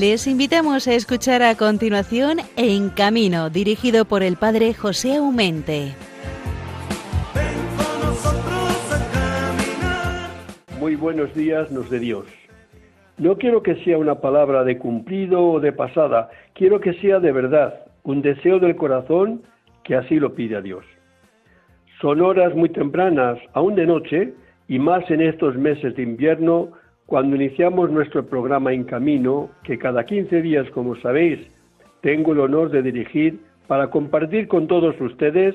Les invitamos a escuchar a continuación En Camino, dirigido por el padre José Aumente. Muy buenos días, nos de Dios. No quiero que sea una palabra de cumplido o de pasada, quiero que sea de verdad, un deseo del corazón que así lo pide a Dios. Son horas muy tempranas, aún de noche, y más en estos meses de invierno, cuando iniciamos nuestro programa En Camino, que cada 15 días, como sabéis, tengo el honor de dirigir para compartir con todos ustedes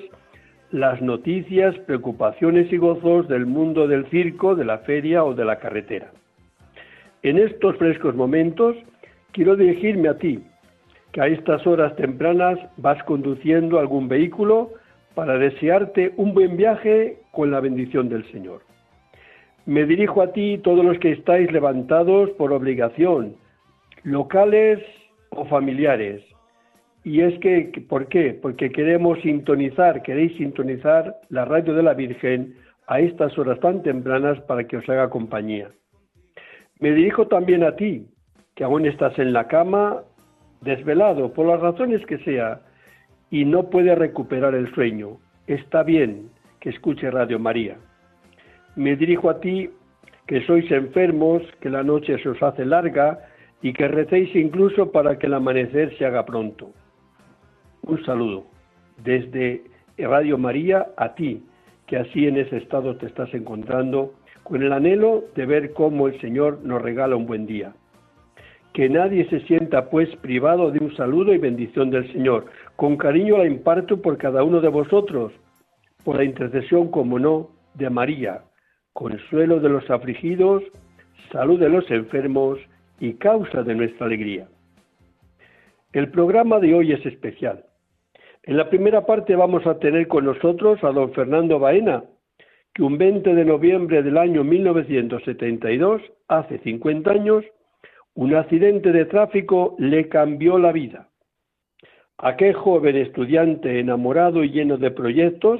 las noticias, preocupaciones y gozos del mundo del circo, de la feria o de la carretera. En estos frescos momentos quiero dirigirme a ti, que a estas horas tempranas vas conduciendo algún vehículo para desearte un buen viaje con la bendición del Señor. Me dirijo a ti todos los que estáis levantados por obligación, locales o familiares. Y es que, ¿por qué? Porque queremos sintonizar, queréis sintonizar la radio de la Virgen a estas horas tan tempranas para que os haga compañía. Me dirijo también a ti, que aún estás en la cama, desvelado, por las razones que sea, y no puedes recuperar el sueño. Está bien que escuche Radio María me dirijo a ti que sois enfermos, que la noche se os hace larga y que recéis incluso para que el amanecer se haga pronto. Un saludo desde Radio María a ti, que así en ese estado te estás encontrando, con el anhelo de ver cómo el Señor nos regala un buen día. Que nadie se sienta pues privado de un saludo y bendición del Señor. Con cariño la imparto por cada uno de vosotros, por la intercesión, como no, de María, consuelo de los afligidos, salud de los enfermos y causa de nuestra alegría. El programa de hoy es especial. En la primera parte vamos a tener con nosotros a don Fernando Baena, que un 20 de noviembre del año 1972, hace 50 años, un accidente de tráfico le cambió la vida. Aquel joven estudiante enamorado y lleno de proyectos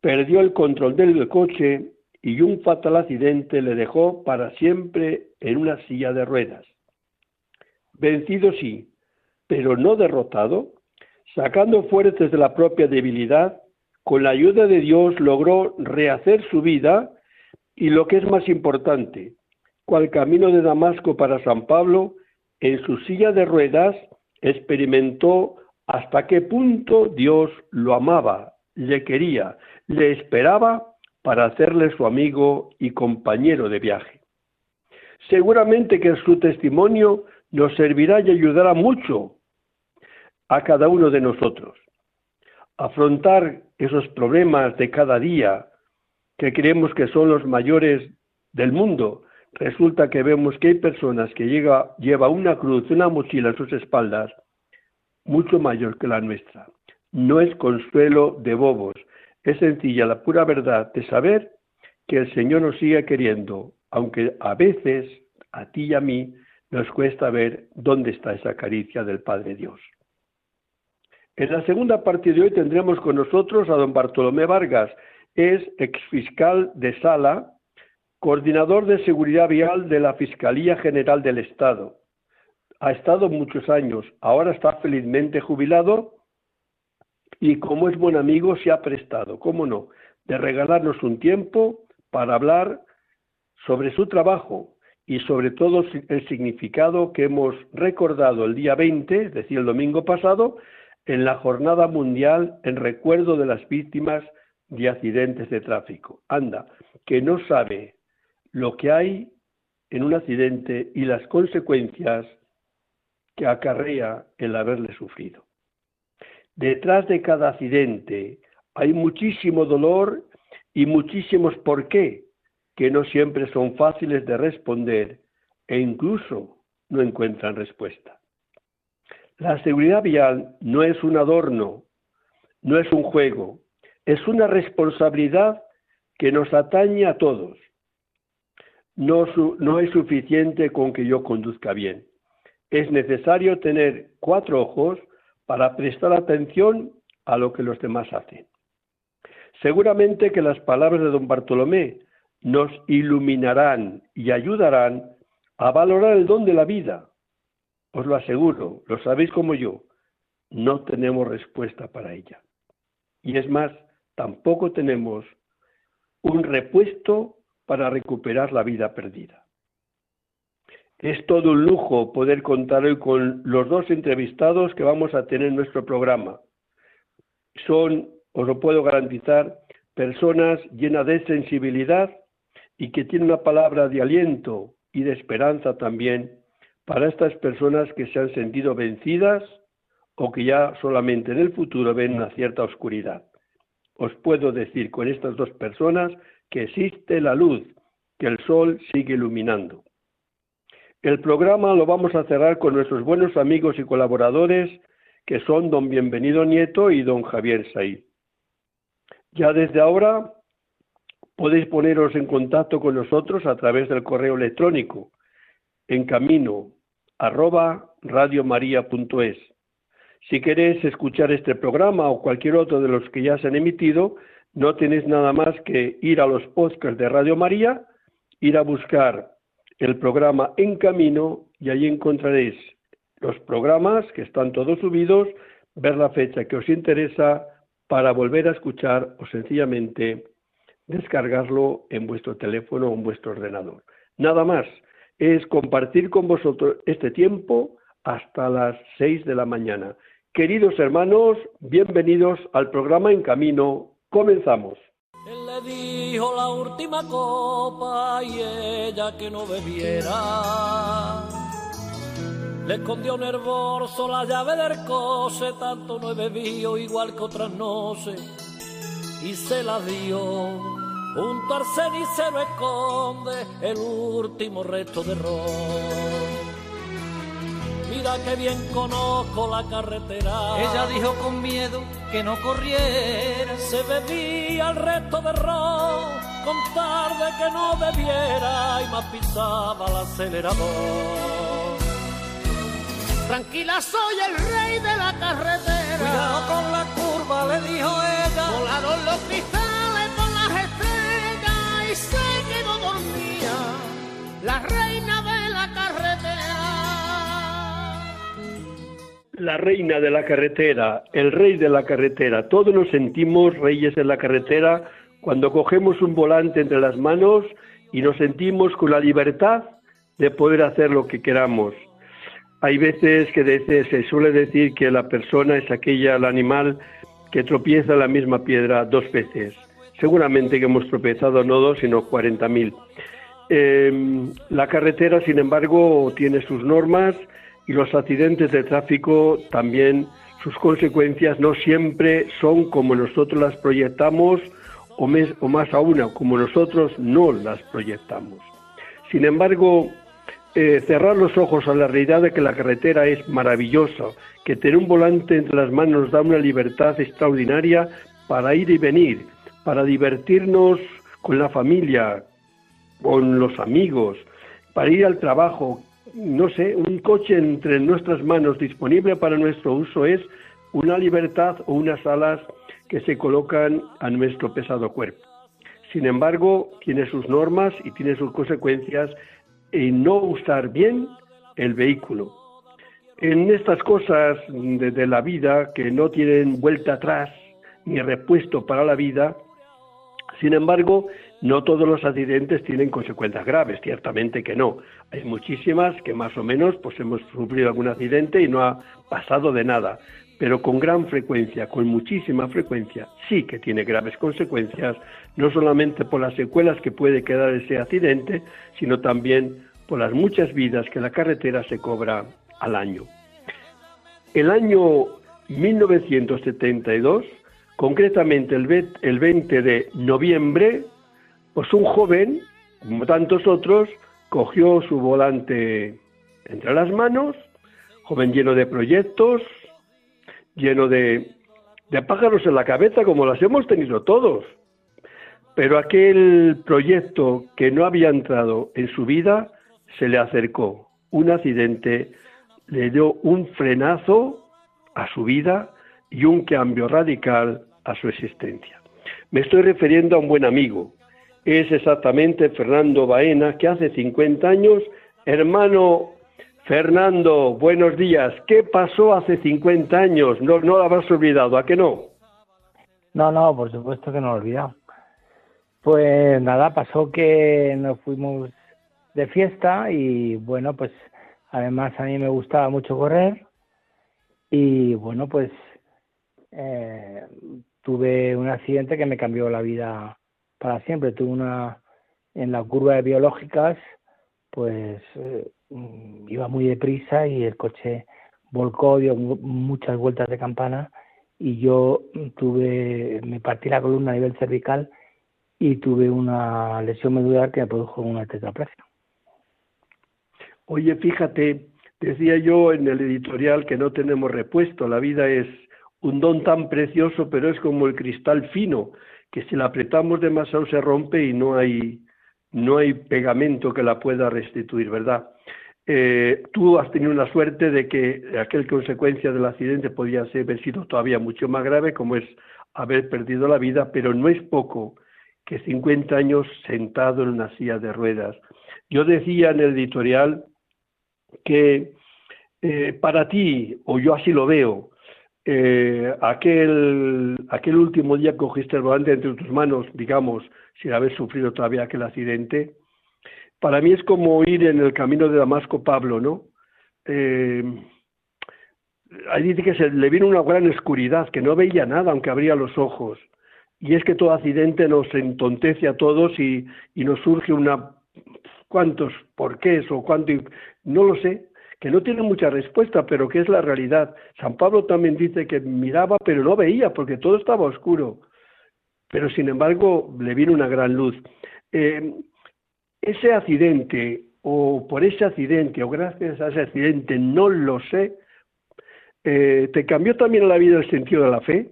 perdió el control del coche y un fatal accidente le dejó para siempre en una silla de ruedas. Vencido sí, pero no derrotado, sacando fuerzas de la propia debilidad, con la ayuda de Dios logró rehacer su vida y lo que es más importante, cual camino de Damasco para San Pablo, en su silla de ruedas experimentó hasta qué punto Dios lo amaba, le quería, le esperaba para hacerle su amigo y compañero de viaje. Seguramente que su testimonio nos servirá y ayudará mucho a cada uno de nosotros. Afrontar esos problemas de cada día que creemos que son los mayores del mundo. Resulta que vemos que hay personas que llega, lleva una cruz, una mochila en sus espaldas, mucho mayor que la nuestra. No es consuelo de bobos, es sencilla la pura verdad de saber que el Señor nos sigue queriendo, aunque a veces a ti y a mí nos cuesta ver dónde está esa caricia del Padre Dios. En la segunda parte de hoy tendremos con nosotros a don Bartolomé Vargas, es exfiscal de Sala, coordinador de seguridad vial de la Fiscalía General del Estado. Ha estado muchos años, ahora está felizmente jubilado y como es buen amigo se ha prestado, cómo no, de regalarnos un tiempo para hablar sobre su trabajo y sobre todo el significado que hemos recordado el día 20, es decir, el domingo pasado, en la Jornada Mundial en recuerdo de las víctimas de accidentes de tráfico. Anda, que no sabe lo que hay en un accidente y las consecuencias que acarrea el haberle sufrido. Detrás de cada accidente hay muchísimo dolor y muchísimos por qué que no siempre son fáciles de responder e incluso no encuentran respuesta. La seguridad vial no es un adorno, no es un juego, es una responsabilidad que nos atañe a todos. No, no es suficiente con que yo conduzca bien. Es necesario tener cuatro ojos para prestar atención a lo que los demás hacen. Seguramente que las palabras de don Bartolomé nos iluminarán y ayudarán a valorar el don de la vida, os lo aseguro, lo sabéis como yo, no tenemos respuesta para ella. Y es más, tampoco tenemos un repuesto para recuperar la vida perdida. Es todo un lujo poder contar hoy con los dos entrevistados que vamos a tener en nuestro programa. Son, os lo puedo garantizar, personas llenas de sensibilidad y que tienen una palabra de aliento y de esperanza también para estas personas que se han sentido vencidas o que ya solamente en el futuro ven una cierta oscuridad. Os puedo decir con estas dos personas que existe la luz, que el sol sigue iluminando. El programa lo vamos a cerrar con nuestros buenos amigos y colaboradores, que son don Bienvenido Nieto y don Javier Said. Ya desde ahora podéis poneros en contacto con nosotros a través del correo electrónico en camino arroba. Si queréis escuchar este programa o cualquier otro de los que ya se han emitido, no tenéis nada más que ir a los podcasts de Radio María, ir a buscar el programa En Camino y allí encontraréis los programas que están todos subidos, ver la fecha que os interesa para volver a escuchar o sencillamente descargarlo en vuestro teléfono o en vuestro ordenador. Nada más, es compartir con vosotros este tiempo hasta las seis de la mañana. Queridos hermanos, bienvenidos al programa En Camino. Comenzamos. Le dijo la última copa y ella que no bebiera. Le escondió en la llave del coche, tanto no he bebido igual que otras noches, y se la dio Junto al cenicero esconde el último resto de ron. Mira que bien conozco la carretera. Ella dijo con miedo que no corriera. Se bebía el resto de ron, con tarde que no bebiera y más pisaba el acelerador. Tranquila, soy el rey de la carretera. Cuidado con la curva, le dijo ella. Volaron los cristales por las estrellas y se quedó dormida. La reina de La reina de la carretera, el rey de la carretera. Todos nos sentimos reyes en la carretera cuando cogemos un volante entre las manos y nos sentimos con la libertad de poder hacer lo que queramos. Hay veces que se suele decir que la persona es aquella, el animal, que tropieza la misma piedra dos veces. Seguramente que hemos tropezado no dos, sino cuarenta mil. Eh, la carretera, sin embargo, tiene sus normas y los accidentes de tráfico también, sus consecuencias no siempre son como nosotros las proyectamos o, o más aún, como nosotros no las proyectamos. Sin embargo, eh, cerrar los ojos a la realidad de que la carretera es maravillosa, que tener un volante entre las manos nos da una libertad extraordinaria para ir y venir, para divertirnos con la familia, con los amigos, para ir al trabajo. No sé, un coche entre nuestras manos disponible para nuestro uso es una libertad o unas alas que se colocan a nuestro pesado cuerpo. Sin embargo, tiene sus normas y tiene sus consecuencias en no usar bien el vehículo. En estas cosas de, de la vida que no tienen vuelta atrás ni repuesto para la vida, sin embargo, no todos los accidentes tienen consecuencias graves, ciertamente que no. Hay muchísimas que más o menos pues hemos sufrido algún accidente y no ha pasado de nada, pero con gran frecuencia, con muchísima frecuencia, sí que tiene graves consecuencias, no solamente por las secuelas que puede quedar ese accidente, sino también por las muchas vidas que la carretera se cobra al año. El año 1972, concretamente el ve- el 20 de noviembre, pues un joven, como tantos otros, cogió su volante entre las manos, joven lleno de proyectos, lleno de, de pájaros en la cabeza, como las hemos tenido todos. Pero aquel proyecto que no había entrado en su vida se le acercó. Un accidente le dio un frenazo a su vida y un cambio radical a su existencia. Me estoy refiriendo a un buen amigo. Es exactamente Fernando Baena, que hace 50 años, hermano Fernando, buenos días. ¿Qué pasó hace 50 años? No, no lo habrás olvidado, ¿a qué no? No, no, por supuesto que no lo he olvidado. Pues nada, pasó que nos fuimos de fiesta y bueno, pues además a mí me gustaba mucho correr y bueno, pues eh, tuve un accidente que me cambió la vida para siempre. Tuve una, en la curva de biológicas, pues eh, iba muy deprisa y el coche volcó, dio muchas vueltas de campana y yo tuve, me partí la columna a nivel cervical y tuve una lesión medular que me produjo una tetraplegia. Oye, fíjate, decía yo en el editorial que no tenemos repuesto, la vida es un don tan precioso, pero es como el cristal fino, que si la apretamos demasiado se rompe y no hay, no hay pegamento que la pueda restituir, ¿verdad? Eh, tú has tenido una suerte de que aquel consecuencia del accidente podía haber sido todavía mucho más grave, como es haber perdido la vida, pero no es poco que 50 años sentado en una silla de ruedas. Yo decía en el editorial que eh, para ti, o yo así lo veo, eh, aquel, aquel último día que cogiste el volante entre tus manos, digamos, sin haber sufrido todavía aquel accidente, para mí es como ir en el camino de Damasco Pablo, ¿no? Eh, ahí dice que se le vino una gran oscuridad, que no veía nada aunque abría los ojos. Y es que todo accidente nos entontece a todos y, nos surge una cuántos por qué o cuánto, no lo sé, que no tiene mucha respuesta, pero que es la realidad. San Pablo también dice que miraba pero no veía porque todo estaba oscuro, pero sin embargo le vino una gran luz. Eh, ese accidente o por ese accidente o gracias a ese accidente, no lo sé, eh, ¿te cambió también la vida el sentido de la fe?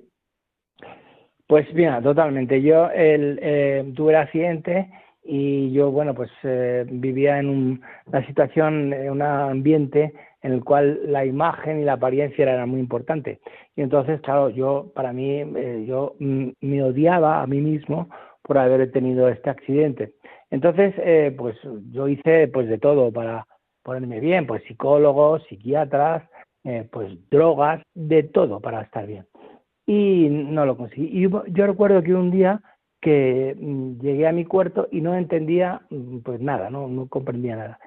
Pues mira, totalmente. Yo el, eh, tuve el accidente y yo, bueno, pues eh, vivía en un, una situación, en un ambiente en el cual la imagen y la apariencia eran muy importantes. Y entonces, claro, yo, para mí, eh, yo me odiaba a mí mismo por haber tenido este accidente. Entonces, eh, pues yo hice pues de todo para ponerme bien, pues psicólogos, psiquiatras, pues drogas, de todo para estar bien. Y no lo conseguí. Y yo recuerdo que un día que mm, llegué a mi cuarto y no entendía mm, pues nada, no, no comprendía nada.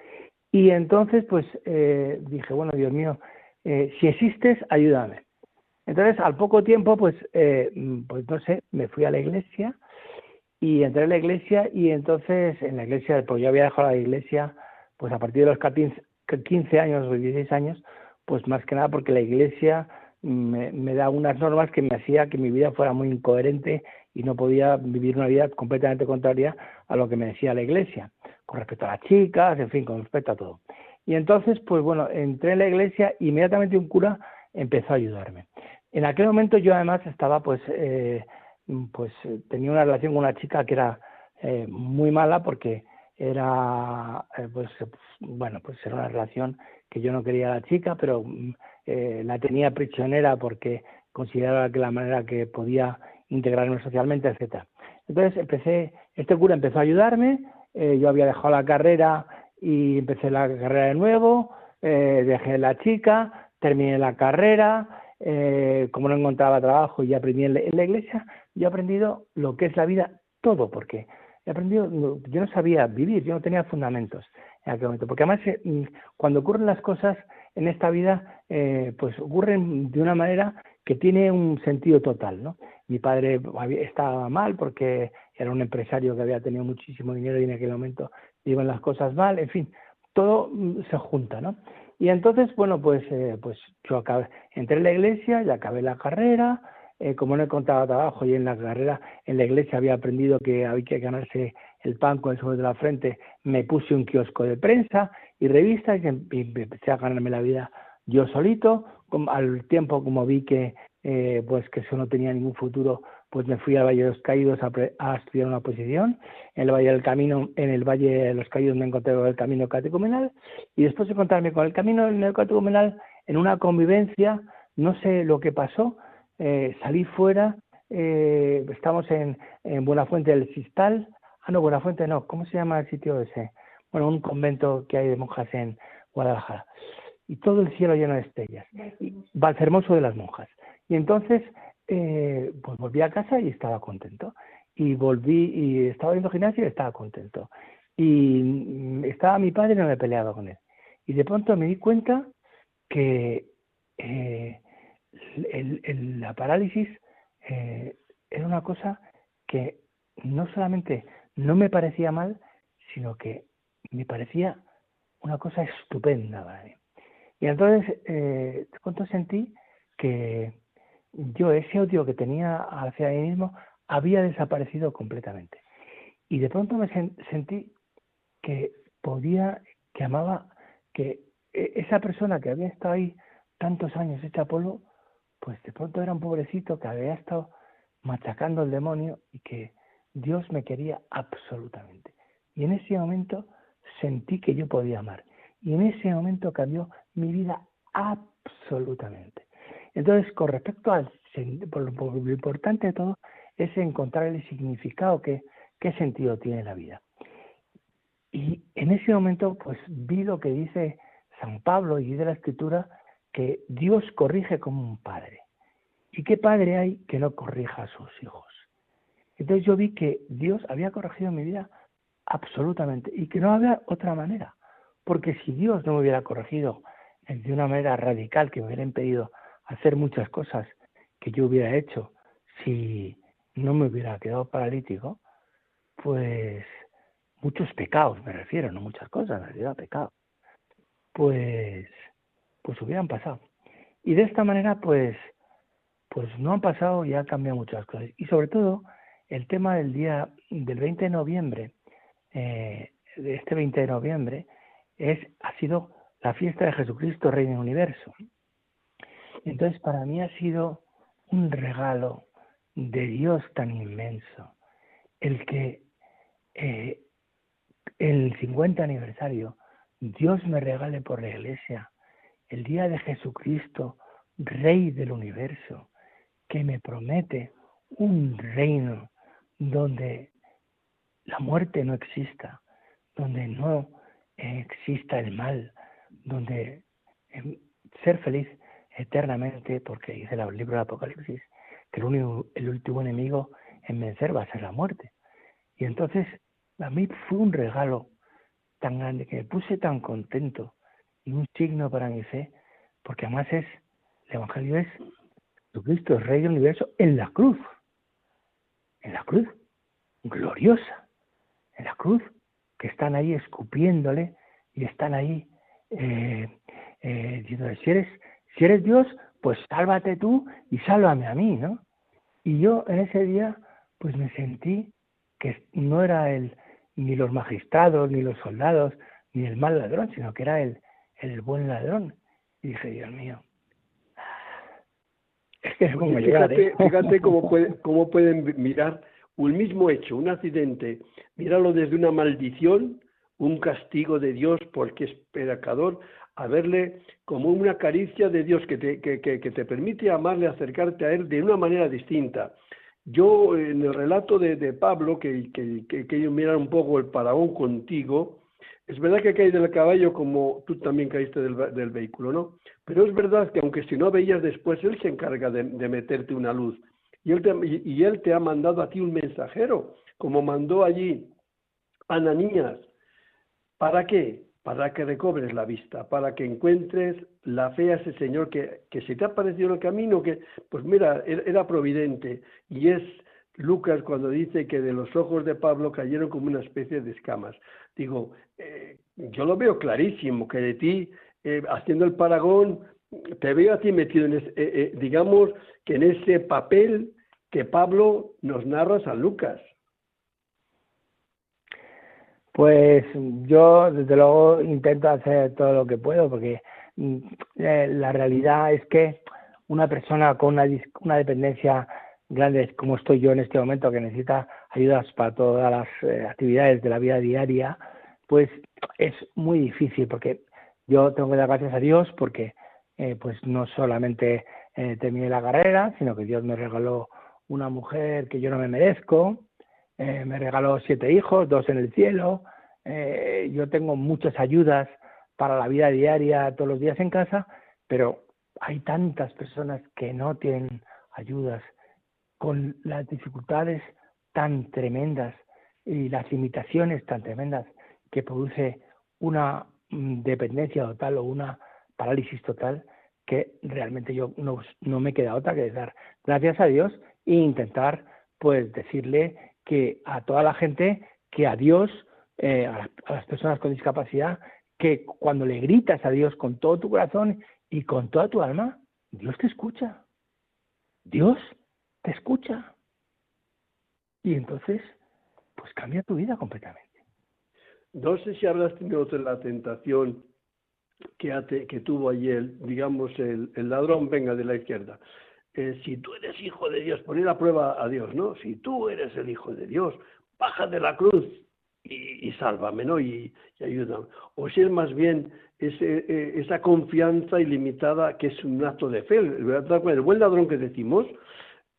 Y entonces pues eh, dije, bueno, Dios mío, eh, si existes, ayúdame. Entonces al poco tiempo pues, eh, mm, pues no sé, me fui a la iglesia y entré a la iglesia y entonces en la iglesia, pues yo había dejado la iglesia pues a partir de los 15 años o 16 años, pues más que nada porque la iglesia me, me da unas normas que me hacía que mi vida fuera muy incoherente y no podía vivir una vida completamente contraria a lo que me decía la iglesia, con respecto a las chicas, en fin, con respecto a todo. Y entonces, pues bueno, entré en la iglesia y inmediatamente un cura empezó a ayudarme. En aquel momento yo además estaba, pues, eh, pues tenía una relación con una chica que era eh, muy mala porque era, eh, pues, bueno, pues era una relación que yo no quería a la chica, pero la tenía prisionera porque consideraba que la manera que podía integrarme socialmente, etcétera. Entonces empecé, este cura empezó a ayudarme, eh, yo había dejado la carrera y empecé la carrera de nuevo, eh, dejé la chica, terminé la carrera, eh, como no encontraba trabajo y aprendí en la, iglesia, yo he aprendido lo que es la vida, todo, porque he aprendido, yo no sabía vivir, yo no tenía fundamentos en aquel momento, porque además mm, cuando ocurren las cosas en esta vida, pues ocurren de una manera que tiene un sentido total, ¿no? Mi padre estaba mal porque era un empresario que había tenido muchísimo dinero y en aquel momento iban las cosas mal, en fin, todo mm, se junta, ¿no? Y entonces, bueno, pues, eh, pues yo acabé, entré en la iglesia y acabé la carrera, eh, como no he contado trabajo y en la carrera, en la iglesia había aprendido que había que ganarse el pan con el suelo de la frente, me puse un kiosco de prensa y revistas y em, empecé a ganarme la vida yo solito, al tiempo como vi que eh, pues que eso no tenía ningún futuro, pues me fui al Valle de los Caídos a, estudiar una posición. En el Valle del Camino, en el Valle de los Caídos me encontré con el camino catecumenal y después de encontrarme con el camino catecumenal en una convivencia, no sé lo que pasó, eh, salí fuera, eh, estamos en, en Buenafuente del Sistal, ah no, Buenafuente no, ¿cómo se llama el sitio ese? Bueno, un convento que hay de monjas en Guadalajara. Y todo el cielo lleno de estrellas. Y Valsermoso de las monjas. Y entonces, eh, pues volví a casa y estaba contento. Y volví y estaba viendo gimnasio y estaba contento. Y mm, estaba mi padre y no me peleaba con él. Y de pronto me di cuenta que eh, la parálisis eh, era una cosa que no solamente no me parecía mal, sino que me parecía una cosa estupenda para mí. Y entonces, eh, cuánto sentí que yo ese odio que tenía hacia mí mismo había desaparecido completamente. Y de pronto me sentí que podía, que amaba, que e, esa persona que había estado ahí tantos años hecha polvo, pues de pronto era un pobrecito que había estado machacando el demonio y que Dios me quería absolutamente. Y en ese momento sentí que yo podía amar. Y en ese momento cambió mi vida absolutamente. Entonces, con respecto al lo, importante de todo es encontrar el significado que qué sentido tiene la vida. Y en ese momento, pues vi lo que dice San Pablo y de la Escritura, que Dios corrige como un padre. ¿Y qué padre hay que no corrija a sus hijos? Entonces yo vi que Dios había corregido mi vida absolutamente y que no había otra manera. Porque si Dios no me hubiera corregido de una manera radical, que me hubiera impedido hacer muchas cosas que yo hubiera hecho si no me hubiera quedado paralítico, pues muchos pecados me refiero, no muchas cosas, en realidad pecados, pues, pues hubieran pasado. Y de esta manera, pues, pues no han pasado y han cambiado muchas cosas. Y sobre todo, el tema del día del 20 de noviembre, eh, de este 20 de noviembre, es, ha sido la fiesta de Jesucristo, Rey del Universo. Entonces, para mí ha sido un regalo de Dios tan inmenso, el que eh, el 50 aniversario Dios me regale por la iglesia el día de Jesucristo, Rey del universo, que me promete un reino donde la muerte no exista, donde no exista el mal, donde em, ser feliz eternamente, porque dice el libro del Apocalipsis, que el, único, el último enemigo en vencer va a ser la muerte. Y entonces a mí fue un regalo tan grande que me puse tan contento y un signo para mi fe, porque además es, el Evangelio es Jesucristo, el Rey del Universo, en la cruz, en la cruz, gloriosa, en la cruz, están ahí escupiéndole y están ahí eh, eh, diciendo, si eres si eres Dios, pues sálvate tú y sálvame a mí, ¿no? Y yo en ese día, pues me sentí que no era el, ni los magistrados, ni los soldados, ni el mal ladrón, sino que era el, el buen ladrón. Y dije, Dios mío, es que es como fíjate, ¿eh? fíjate cómo, puede, cómo pueden mirar un mismo hecho, un accidente, míralo desde una maldición, un castigo de Dios porque es pecador, a verle como una caricia de Dios que te, permite amarle, acercarte a Él de una manera distinta. Yo, en el relato de, de Pablo, que, ellos miran un poco el paraón contigo, es verdad que caes del caballo como tú también caíste del, del, vehículo, ¿no? Pero es verdad que aunque si no veías después, Él se encarga de, de meterte una luz. Y él, te, ha mandado a ti un mensajero, como mandó allí a Ananías. ¿Para qué? para que recobres la vista, para que encuentres la fe a ese Señor que, que se te ha parecido en el camino, que, pues mira, er, era providente. Y es Lucas cuando dice que de los ojos de Pablo cayeron como una especie de escamas. Digo, eh, yo lo veo clarísimo, que de ti, eh, haciendo el paragón, te veo a ti metido en ese, eh, digamos, que en ese papel que Pablo nos narra a San Lucas. Pues yo, desde luego, intento hacer todo lo que puedo, porque mm, eh, la realidad es que una persona con una, una dependencia grande, como estoy yo en este momento, que necesita ayudas para todas las eh, actividades de la vida diaria, pues es muy difícil, porque yo tengo que dar gracias a Dios, porque eh, pues no solamente terminé la carrera, sino que Dios me regaló una mujer que yo no me merezco, eh, me regaló siete hijos, dos en el cielo. Eh, yo tengo muchas ayudas para la vida diaria, todos los días en casa, pero hay tantas personas que no tienen ayudas con las dificultades tan tremendas y las limitaciones tan tremendas que produce una mm, dependencia total o una parálisis total que realmente yo no, no me queda otra que dar gracias a Dios e intentar pues decirle que a toda la gente que a Dios, eh, a, las personas con discapacidad, que cuando le gritas a Dios con todo tu corazón y con toda tu alma, Dios te escucha. Dios te escucha. Y entonces, pues cambia tu vida completamente. No sé si habrás tenido la tentación que, que tuvo ayer, digamos, el, ladrón venga de la izquierda. Eh, si tú eres hijo de Dios, poner a prueba a Dios, ¿no? Si tú eres el hijo de Dios, baja de la cruz y, sálvame, ¿no? Y, ayúdame. O si es más bien ese, eh, esa confianza ilimitada que es un acto de fe. El buen ladrón que decimos,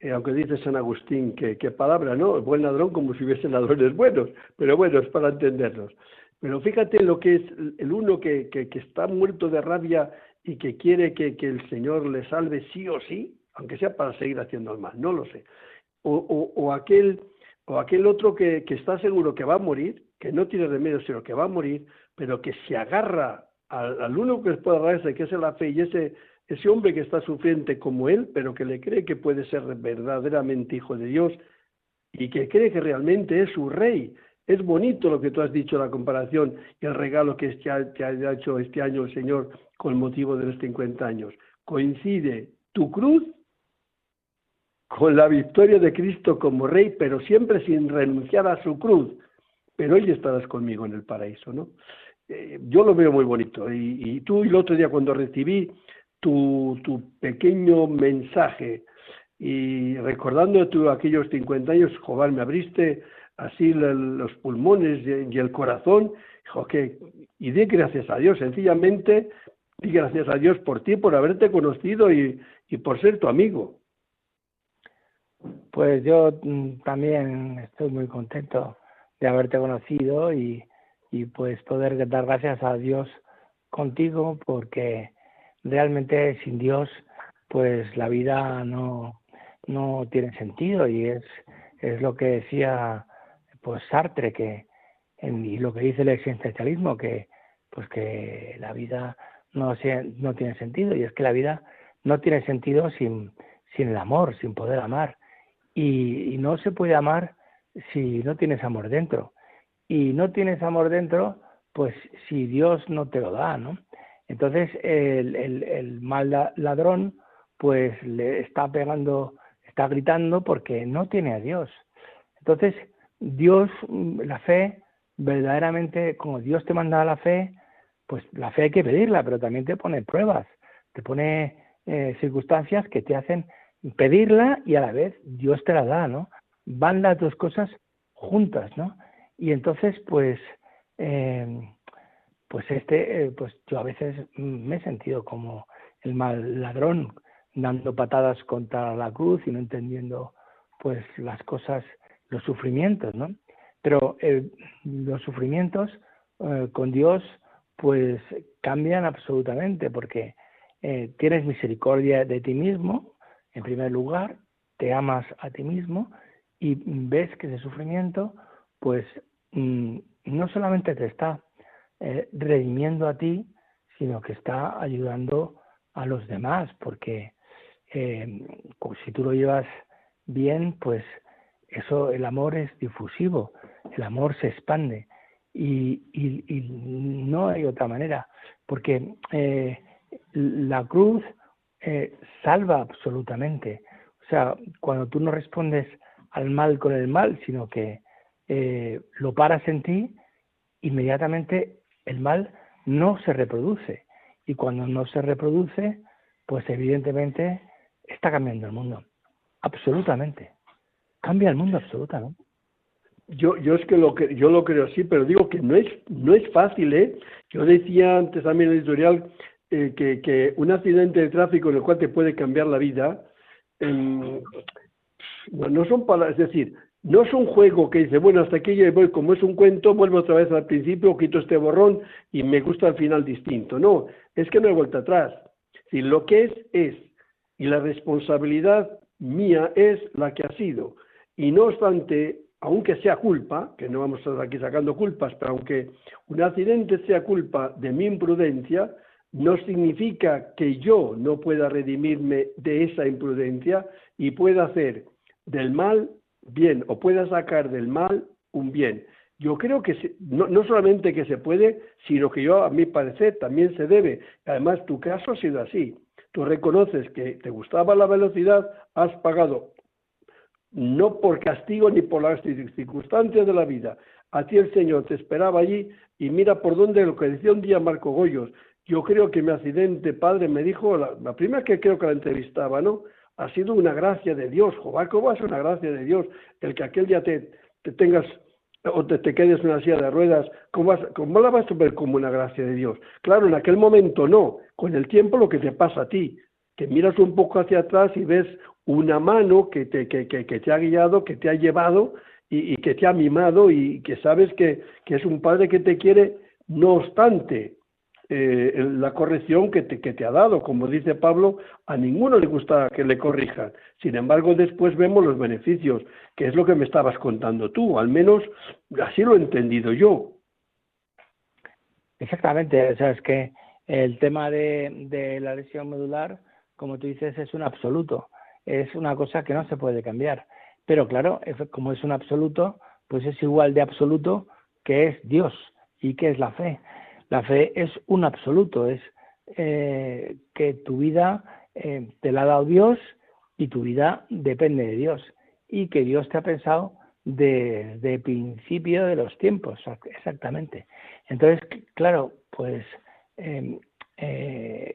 eh, aunque dice San Agustín, que, palabra, ¿no? El buen ladrón como si hubiesen ladrones buenos, pero bueno, es para entenderlos. Pero fíjate lo que es el uno que, que, está muerto de rabia y que quiere que, el Señor le salve sí o sí, aunque sea para seguir haciendo el mal, no lo sé. O, o, aquel, o aquel otro que, está seguro que va a morir, que no tiene remedio, sino que va a morir, pero que se agarra al, al uno que puede agarrarse, que es la fe, y ese, ese hombre que está sufriente como él, pero que le cree que puede ser verdaderamente hijo de Dios y que cree que realmente es su rey es bonito lo que tú has dicho, la comparación y el regalo que te ha hecho este año el Señor con motivo de los 50 años. Coincide tu cruz con la victoria de Cristo como Rey, pero siempre sin renunciar a su cruz. Pero hoy estarás conmigo en el paraíso, ¿no? Eh, yo lo veo muy bonito. Y, tú el otro día cuando recibí tu, pequeño mensaje y recordando tú aquellos 50 años, Joval, me abriste así los pulmones y el corazón, y di gracias a Dios, sencillamente di gracias a Dios por ti, por haberte conocido y, por ser tu amigo. Pues yo mm, también estoy muy contento de haberte conocido y, y pues poder dar gracias a Dios contigo porque realmente sin Dios pues la vida no, no tiene sentido y es, es lo que decía pues Sartre que y lo que dice el existencialismo que pues que la vida no no tiene sentido y es que la vida no tiene sentido sin sin el amor sin poder amar y, no se puede amar si no tienes amor dentro. Y no tienes amor dentro pues si Dios no te lo da no entonces el, el, el mal ladrón pues le está pegando está gritando porque no tiene a Dios. Entonces Dios, la fe, verdaderamente, como Dios te manda la fe, pues la fe hay que pedirla, pero también te pone pruebas, te pone eh, circunstancias que te hacen pedirla y a la vez Dios te la da, ¿no? Van las dos cosas juntas, ¿no? Y entonces, pues, eh, pues este, eh, pues yo a veces me he sentido como el mal ladrón, dando patadas contra la cruz y no entendiendo, pues, las cosas los sufrimientos, ¿no? Pero eh, los sufrimientos eh, con Dios pues cambian absolutamente porque tienes misericordia de ti mismo, en primer lugar, te amas a ti mismo y ves que ese sufrimiento pues mm, no solamente te está redimiendo a ti, sino que está ayudando a los demás, porque si tú lo llevas bien, pues eso, el amor es difusivo, el amor se expande y, no hay otra manera, porque eh, la cruz eh, salva absolutamente. O sea, cuando tú no respondes al mal con el mal, sino que eh, lo paras en ti, inmediatamente el mal no se reproduce. Y cuando no se reproduce, pues evidentemente está cambiando el mundo. Absolutamente cambia el mundo absolutamente. Yo, yo es que lo que yo lo creo así, pero digo que no es no es fácil, ¿eh? Yo decía antes también en el editorial eh, que, que un accidente de tráfico en el cual te puede cambiar la vida, no, son palabras, es decir, No es un juego que dice, bueno, hasta aquí yo voy, como es un cuento, vuelvo otra vez al principio, quito este borrón y me gusta el final distinto. No, es que no hay vuelta atrás. Si lo que es, es. Y la responsabilidad mía es la que ha sido. Y no obstante, aunque sea culpa, que no vamos a estar aquí sacando culpas, pero aunque un accidente sea culpa de mi imprudencia, no significa que yo no pueda redimirme de esa imprudencia y pueda hacer del mal bien o pueda sacar del mal un bien. Yo creo que no, no, solamente que se puede, sino que yo, a mi parecer, también se debe. Además, tu caso ha sido así. Tú reconoces que te gustaba la velocidad, has pagado, no por castigo ni por las circunstancias de la vida. A ti el Señor te esperaba allí y mira por dónde, lo que decía un día Marco Goyos, yo creo que mi accidente, padre, me dijo, la, primera que creo que la entrevistaba, ¿no? ha sido una gracia de Dios. ¿cómo es una gracia de Dios? El que aquel día te, te tengas o te, te, quedes en una silla de ruedas, ¿cómo, vas, ¿cómo la vas a ver como una gracia de Dios? Claro, en aquel momento no. Con el tiempo lo que te pasa a ti, que miras un poco hacia atrás y ves una mano que te, que, que, que te ha guiado, que te ha llevado y, y, que te ha mimado y que sabes que, que es un padre que te quiere, no obstante eh, la corrección que te, que te ha dado. Como dice Pablo, a ninguno le gusta que le corrijan. Sin embargo, después vemos los beneficios, que es lo que me estabas contando tú. Al menos así lo he entendido yo. Exactamente. O es que el tema de, de la lesión medular, como tú dices, es un absoluto. Es una cosa que no se puede cambiar. Pero claro, como es un absoluto, pues es igual de absoluto que es Dios y que es la fe. La fe es un absoluto, es eh, que tu vida eh, te la ha dado Dios y tu vida depende de Dios y que Dios te ha pensado desde el principio de los tiempos, exactamente. Entonces, claro, pues em, eh,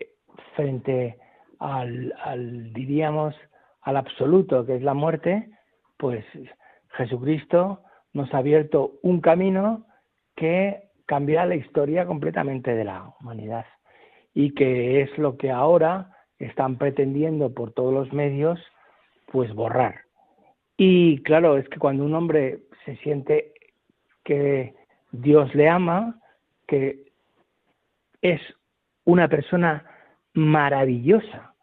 frente al, al, diríamos, al absoluto que es la muerte, pues Jesucristo nos ha abierto un camino que cambiar la historia completamente de la humanidad y que es lo que ahora están pretendiendo por todos los medios pues borrar. Y claro, es que cuando un hombre se siente que Dios le ama, que es una persona maravillosa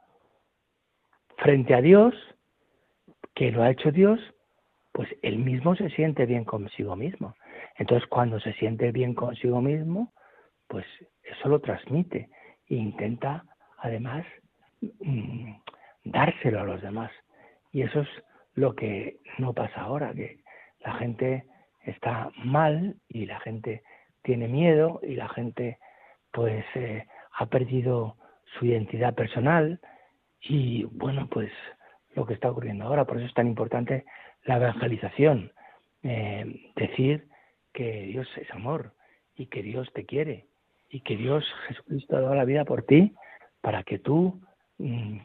frente a Dios, que lo ha hecho Dios, pues él mismo se siente bien consigo mismo. Entonces, cuando se siente bien consigo mismo, pues eso lo transmite e intenta, además, mm, dárselo a los demás. Y eso es lo que no pasa ahora, que la gente está mal y la gente tiene miedo y la gente pues eh, ha perdido su identidad personal. Y bueno pues lo que está ocurriendo ahora. Por eso es tan importante la evangelización. Eh, decir que Dios es amor y que Dios te quiere y que Dios Jesucristo ha dado la vida por ti para que tú mm,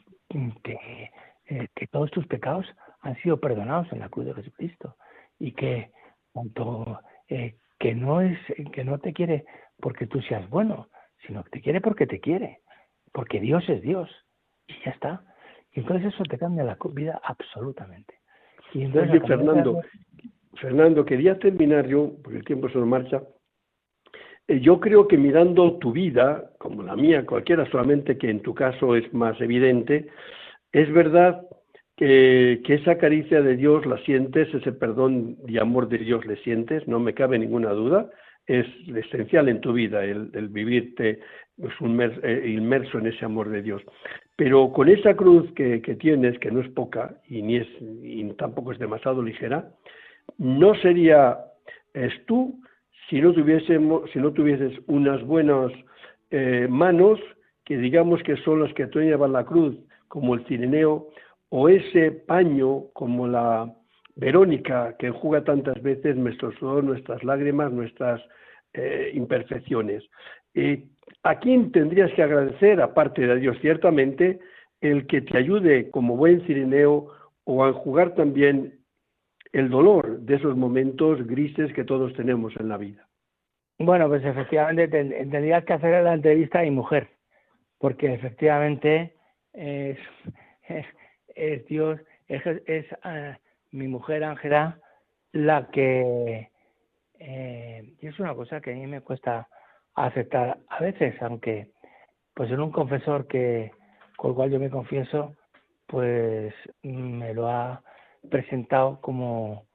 que, eh, que todos tus pecados han sido perdonados en la cruz de Jesucristo y que eh, que no es que no te quiere porque tú seas bueno sino que te quiere porque te quiere porque Dios es Dios y ya está. Y entonces eso te cambia la vida absolutamente. Y entonces Fernando Fernando, quería terminar yo, porque el tiempo se nos marcha. Eh, yo creo que mirando tu vida, como la mía, cualquiera, solamente que en tu caso es más evidente, es verdad que, esa caricia de Dios la sientes, ese perdón y amor de Dios le sientes, no me cabe ninguna duda, es esencial en tu vida el, el vivirte pues, eh, inmerso en ese amor de Dios. Pero con esa cruz que, que tienes, que no es poca y, ni es, y tampoco es demasiado ligera, no sería es tú si no, tuviésemos, si no tuvieses unas buenas eh, manos que digamos que son las que tú llevan la cruz, como el cirineo, o ese paño como la Verónica que enjuga tantas veces nuestro sudor, nuestras lágrimas, nuestras eh, imperfecciones. ¿A quién tendrías que agradecer, aparte de Dios, ciertamente, el que te ayude como buen cirineo o a enjugar también el dolor de esos momentos grises que todos tenemos en la vida. Bueno, pues efectivamente tendrías que hacer la entrevista a mi mujer, porque efectivamente es, es, Dios, es, es ah, mi mujer Ángela, la que eh, y es una cosa que a mí me cuesta aceptar a veces, aunque pues en un confesor que con el cual yo me confieso, pues me lo ha presentado como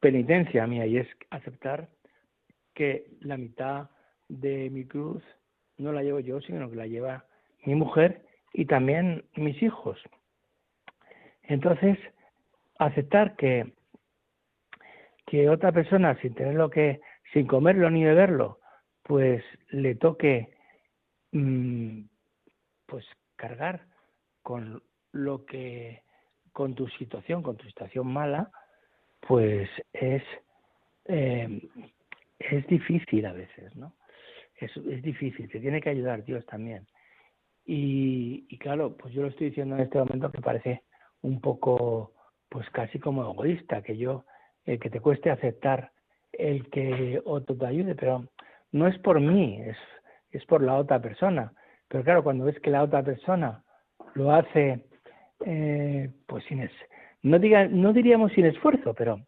penitencia mía y es aceptar que la mitad de mi cruz no la llevo yo, sino que la lleva mi mujer y también mis hijos. Entonces, aceptar que, que otra persona, sin tenerlo que, sin comerlo ni beberlo, pues le toque mm, pues cargar con lo que con tu situación, con tu situación mala, pues es eh, es difícil a veces, ¿no? Es, es difícil, te tiene que ayudar Dios también. Y, claro, pues yo lo estoy diciendo en este momento que parece un poco, pues casi como egoísta, que yo, el que te cueste aceptar el que otro te ayude, pero no es por mí, es, es por la otra persona. Pero claro, cuando ves que la otra persona lo hace, eh, pues sin es, no, diga, no diríamos sin esfuerzo, pero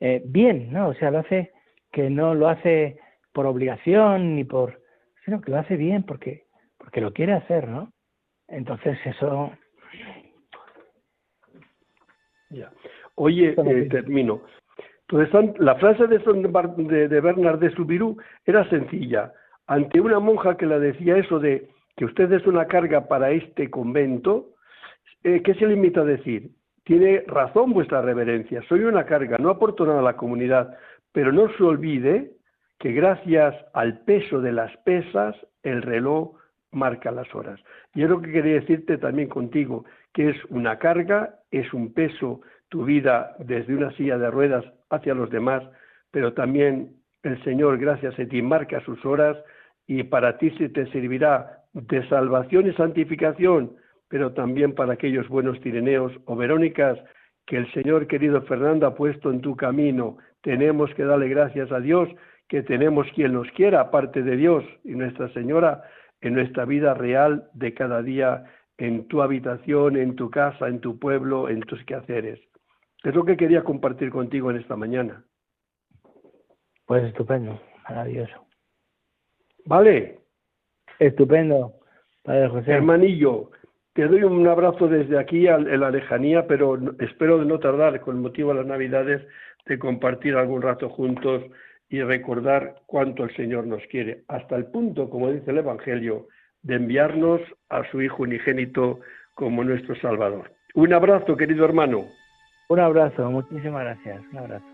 eh, bien, ¿no? O sea, lo hace que no lo hace por obligación ni por, sino que lo hace bien porque, porque lo quiere hacer, ¿no? Entonces eso. Ya. Oye, eh, termino. Entonces, la frase de, de, de Bernard de Subirú era sencilla. Ante una monja que le decía eso de que usted es una carga para este convento, eh, ¿qué se limita a decir? Tiene razón vuestra reverencia, soy una carga, no aporto nada a la comunidad, pero no se olvide que gracias al peso de las pesas, el reloj marca las horas. Y es lo que quería decirte también contigo, que es una carga, es un peso tu vida desde una silla de ruedas hacia los demás, pero también el Señor, gracias a ti, marca sus horas y para ti se te servirá de salvación y santificación, pero también para aquellos buenos tirineos o verónicas que el Señor querido Fernando ha puesto en tu camino. Tenemos que darle gracias a Dios que tenemos quien nos quiera, aparte de Dios y Nuestra Señora, en nuestra vida real de cada día, en tu habitación, en tu casa, en tu pueblo, en tus quehaceres. Es lo que quería compartir contigo en esta mañana. Pues estupendo, maravilloso. Vale. Estupendo, Padre José. Hermanillo, te doy un abrazo desde aquí en la lejanía, pero espero de no tardar, con motivo de las Navidades, de compartir algún rato juntos y recordar cuánto el Señor nos quiere, hasta el punto, como dice el Evangelio, de enviarnos a su Hijo unigénito como nuestro Salvador. Un abrazo, querido hermano. Un abrazo, muchísimas gracias. Un abrazo.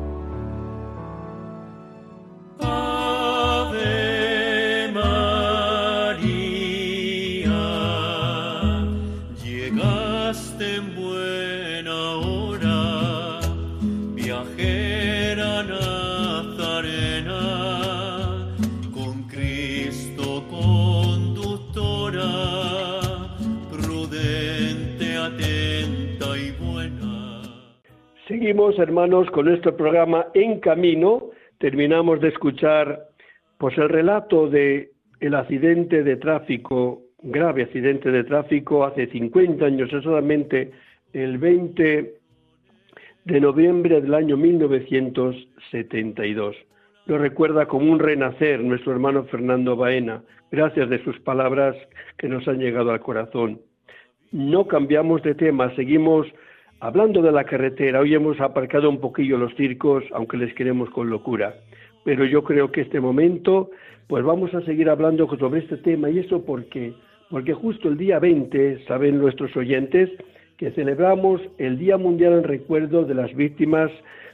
Seguimos, hermanos, con nuestro programa En Camino. Terminamos de escuchar pues, el relato de el accidente de tráfico, grave accidente de tráfico, hace 50 años, exactamente el 20 de noviembre del año 1972. lo recuerda como un renacer nuestro hermano Fernando Baena, gracias de sus palabras que nos han llegado al corazón. No cambiamos de tema, seguimos hablando de la carretera. Hoy hemos aparcado un poquillo los circos, aunque les queremos con locura. Pero yo creo que este momento, pues vamos a seguir hablando sobre este tema. ¿Y eso por qué? Porque justo el día 20, saben nuestros oyentes, que celebramos el Día Mundial en recuerdo de las víctimas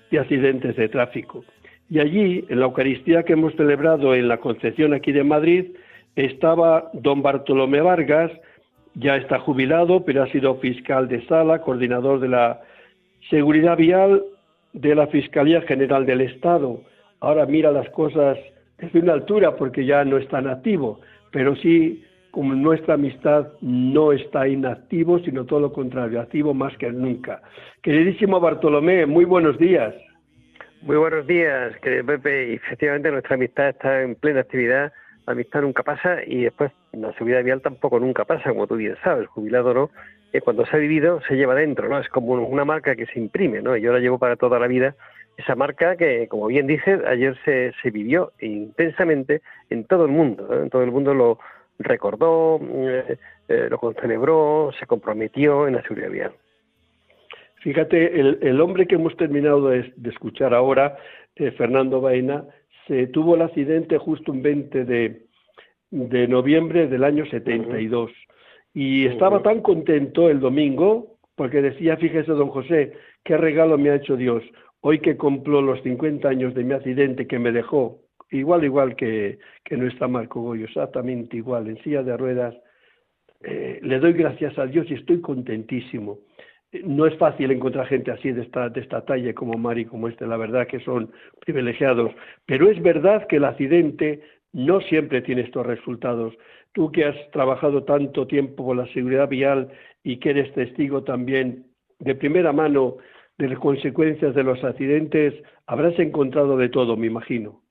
de accidentes de tráfico. Y allí, en la Eucaristía que hemos celebrado en la Concepción aquí de Madrid, estaba don Bartolomé Vargas, ya está jubilado, pero ha sido fiscal de sala, coordinador de la seguridad vial de la Fiscalía General del Estado. Ahora mira las cosas desde una altura porque ya no está activo, pero sí, como nuestra amistad no está inactivo, sino todo lo contrario, activo más que nunca. Queridísimo Bartolomé, muy buenos días. Muy buenos días, querido Pepe. Efectivamente, nuestra amistad está en plena actividad. Amistad nunca pasa y después la seguridad vial tampoco nunca pasa, como tú bien sabes. Jubilado no, que cuando se ha vivido se lleva dentro, ¿no? Es como una marca que se imprime, ¿no? Yo la llevo para toda la vida. Esa marca que, como bien dices, ayer se, se vivió intensamente en todo el mundo. En todo el mundo lo recordó, eh, eh, lo celebró, se comprometió en la seguridad vial. Fíjate, el, hombre que hemos terminado de, escuchar ahora, eh, Fernando Baena, se tuvo el accidente justo un 20 de, de noviembre del año 72. Y estaba tan contento el domingo, porque decía, fíjese, don José, qué regalo me ha hecho Dios. Hoy que cumplo los 50 años de mi accidente que me dejó, igual, igual que, que está Marco Goyo, exactamente igual, en silla de ruedas, eh, le doy gracias a Dios y estoy contentísimo no es fácil encontrar gente así de esta, de esta talla como Mari, como este, la verdad que son privilegiados, pero es verdad que el accidente no siempre tiene estos resultados. Tú que has trabajado tanto tiempo con la seguridad vial y que eres testigo también de primera mano de las consecuencias de los accidentes, habrás encontrado de todo, me imagino.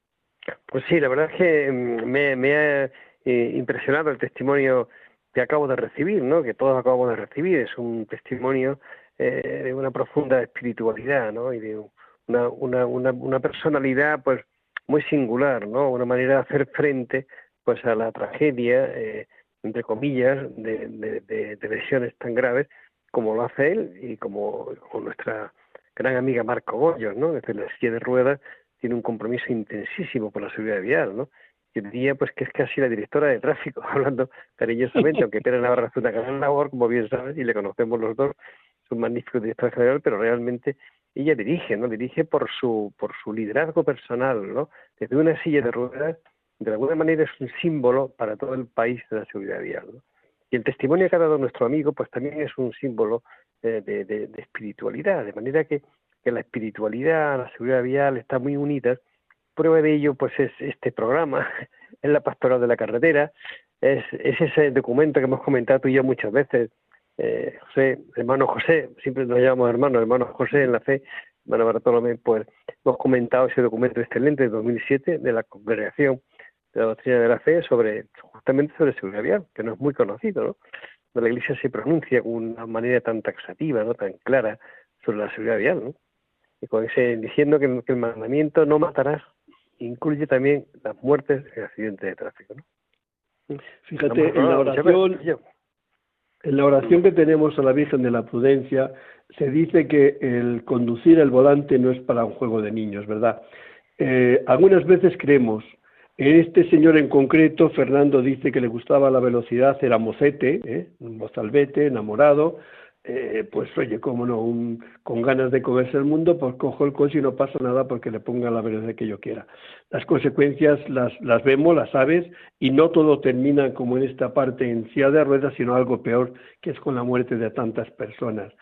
Pues sí, la verdad es que mm, me, ha eh, impresionado el testimonio que acabo de recibir, ¿no? que todos acabamos de recibir, es un testimonio eh, de una profunda espiritualidad ¿no? y de una, una, una, una, personalidad pues muy singular, ¿no? una manera de hacer frente pues a la tragedia, eh, entre comillas, de, de, de, lesiones tan graves como lo hace él y como, como nuestra gran amiga Marco Goyos, ¿no? desde la silla de ruedas tiene un compromiso intensísimo por la seguridad vial, ¿no? Yo diría pues que es casi la directora de tráfico, hablando cariñosamente, aunque Pérez Navarra es una gran labor, como bien sabes, y le conocemos los dos, es un magnífico director general, pero realmente ella dirige, ¿no? Dirige por su, por su liderazgo personal, ¿no? Desde una silla de ruedas, de alguna manera es un símbolo para todo el país de la seguridad vial, ¿no? Y el testimonio que ha dado nuestro amigo, pues también es un símbolo eh, de, de, de, espiritualidad, de manera que, que la espiritualidad, la seguridad vial está muy unidas Prueba de ello pues es este programa, es la pastoral de la carretera, es, ese documento que hemos comentado tú y yo muchas veces, eh, José, hermano José, siempre nos llamamos hermano, hermano José en la fe, hermano Bartolomé, pues hemos comentado ese documento excelente de 2007 de la Congregación de la Doctrina de la Fe sobre justamente sobre seguridad vial, que no es muy conocido, ¿no? La Iglesia se pronuncia con una manera tan taxativa, ¿no? Tan clara sobre la seguridad vial, ¿no? Y con ese, diciendo que, que el mandamiento no matarás incluye también las muertes en accidentes de tráfico. ¿no? Fíjate, en la oración, en la oración que tenemos a la Virgen de la Prudencia, se dice que el conducir el volante no es para un juego de niños, ¿verdad? Eh, algunas veces creemos, en este señor en concreto, Fernando dice que le gustaba la velocidad, era mocete, ¿eh? un mozalbete, enamorado, eh, pues oye, cómo no, un, con ganas de comerse el mundo, pues cojo el coche y no pasa nada porque le ponga la velocidad que yo quiera. Las consecuencias las, las vemos, las sabes, y no todo termina como en esta parte en silla de ruedas, sino algo peor, que es con la muerte de tantas personas.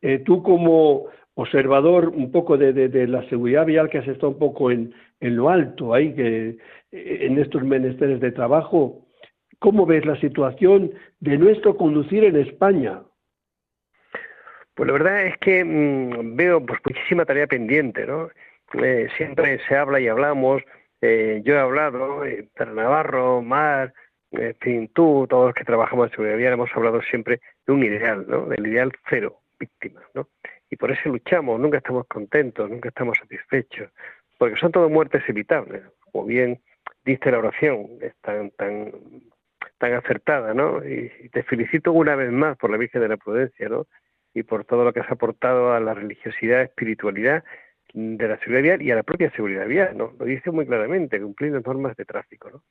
Eh, tú como observador un poco de, de, la seguridad vial que has estado un poco en, en lo alto ahí, que eh, en estos menesteres de trabajo, ¿cómo ves la situación de nuestro conducir en España? Pues la verdad es que mm, veo pues muchísima tarea pendiente, ¿no? Eh, siempre se habla y hablamos, eh, yo he hablado, eh, Navarro, Mar, tú, todos los que trabajamos en seguridad hemos hablado siempre de un ideal, ¿no? Del ideal cero víctimas, ¿no? Y por eso luchamos, nunca estamos contentos, nunca estamos satisfechos, porque son todo muertes evitables, o bien diste la oración, es tan, tan, tan acertada, ¿no? Y, te felicito una vez más por la Virgen de la Prudencia, ¿no? Y por todo lo que has aportado a la religiosidad, espiritualidad de la seguridad vial y a la propia seguridad vial, ¿no? Lo dice muy claramente, cumplir las normas de tráfico, ¿no?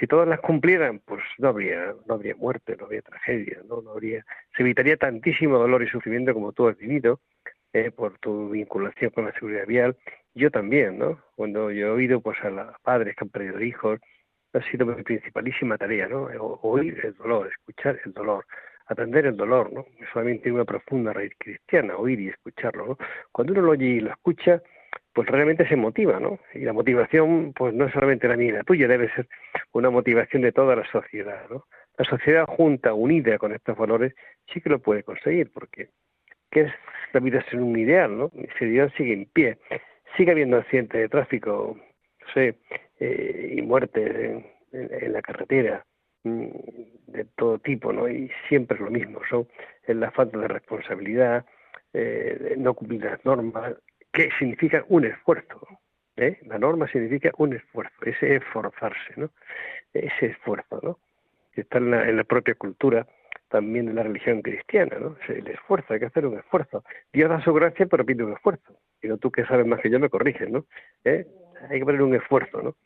Si todas las cumplieran, pues no habría, no habría muerte, no habría tragedia, ¿no? no habría, se evitaría tantísimo dolor y sufrimiento como tú has vivido eh, por tu vinculación con la seguridad vial. Yo también, ¿no? Cuando yo he oído pues a los padres que han perdido hijos, ha sido mi principalísima tarea, ¿no? Oír el dolor, escuchar el dolor, atender el dolor, ¿no? Solamente tiene una profunda raíz cristiana, oír y escucharlo, ¿no? Cuando uno lo oye y lo escucha, pues realmente se motiva, ¿no? Y la motivación, pues no es solamente la mía, la tuya, debe ser una motivación de toda la sociedad, ¿no? La sociedad junta, unida con estos valores, sí que lo puede conseguir, porque ¿qué es la vida sin un ideal, no? Ese ideal sigue en pie. Sigue habiendo accidentes de tráfico, no sé, eh, y muertes en, la carretera de todo tipo, ¿no? Y siempre es lo mismo, son la falta de responsabilidad, eh, no cumplir las normas, que significa un esfuerzo. ¿eh? La norma significa un esfuerzo, ese esforzarse, ¿no? Ese esfuerzo, ¿no? Está en la, en la propia cultura también de la religión cristiana, ¿no? El esfuerzo, hay que hacer un esfuerzo. Dios da su gracia, pero pide un esfuerzo. Y no tú que sabes más que yo me corriges, ¿no? ¿Eh? Hay que poner un esfuerzo, ¿no?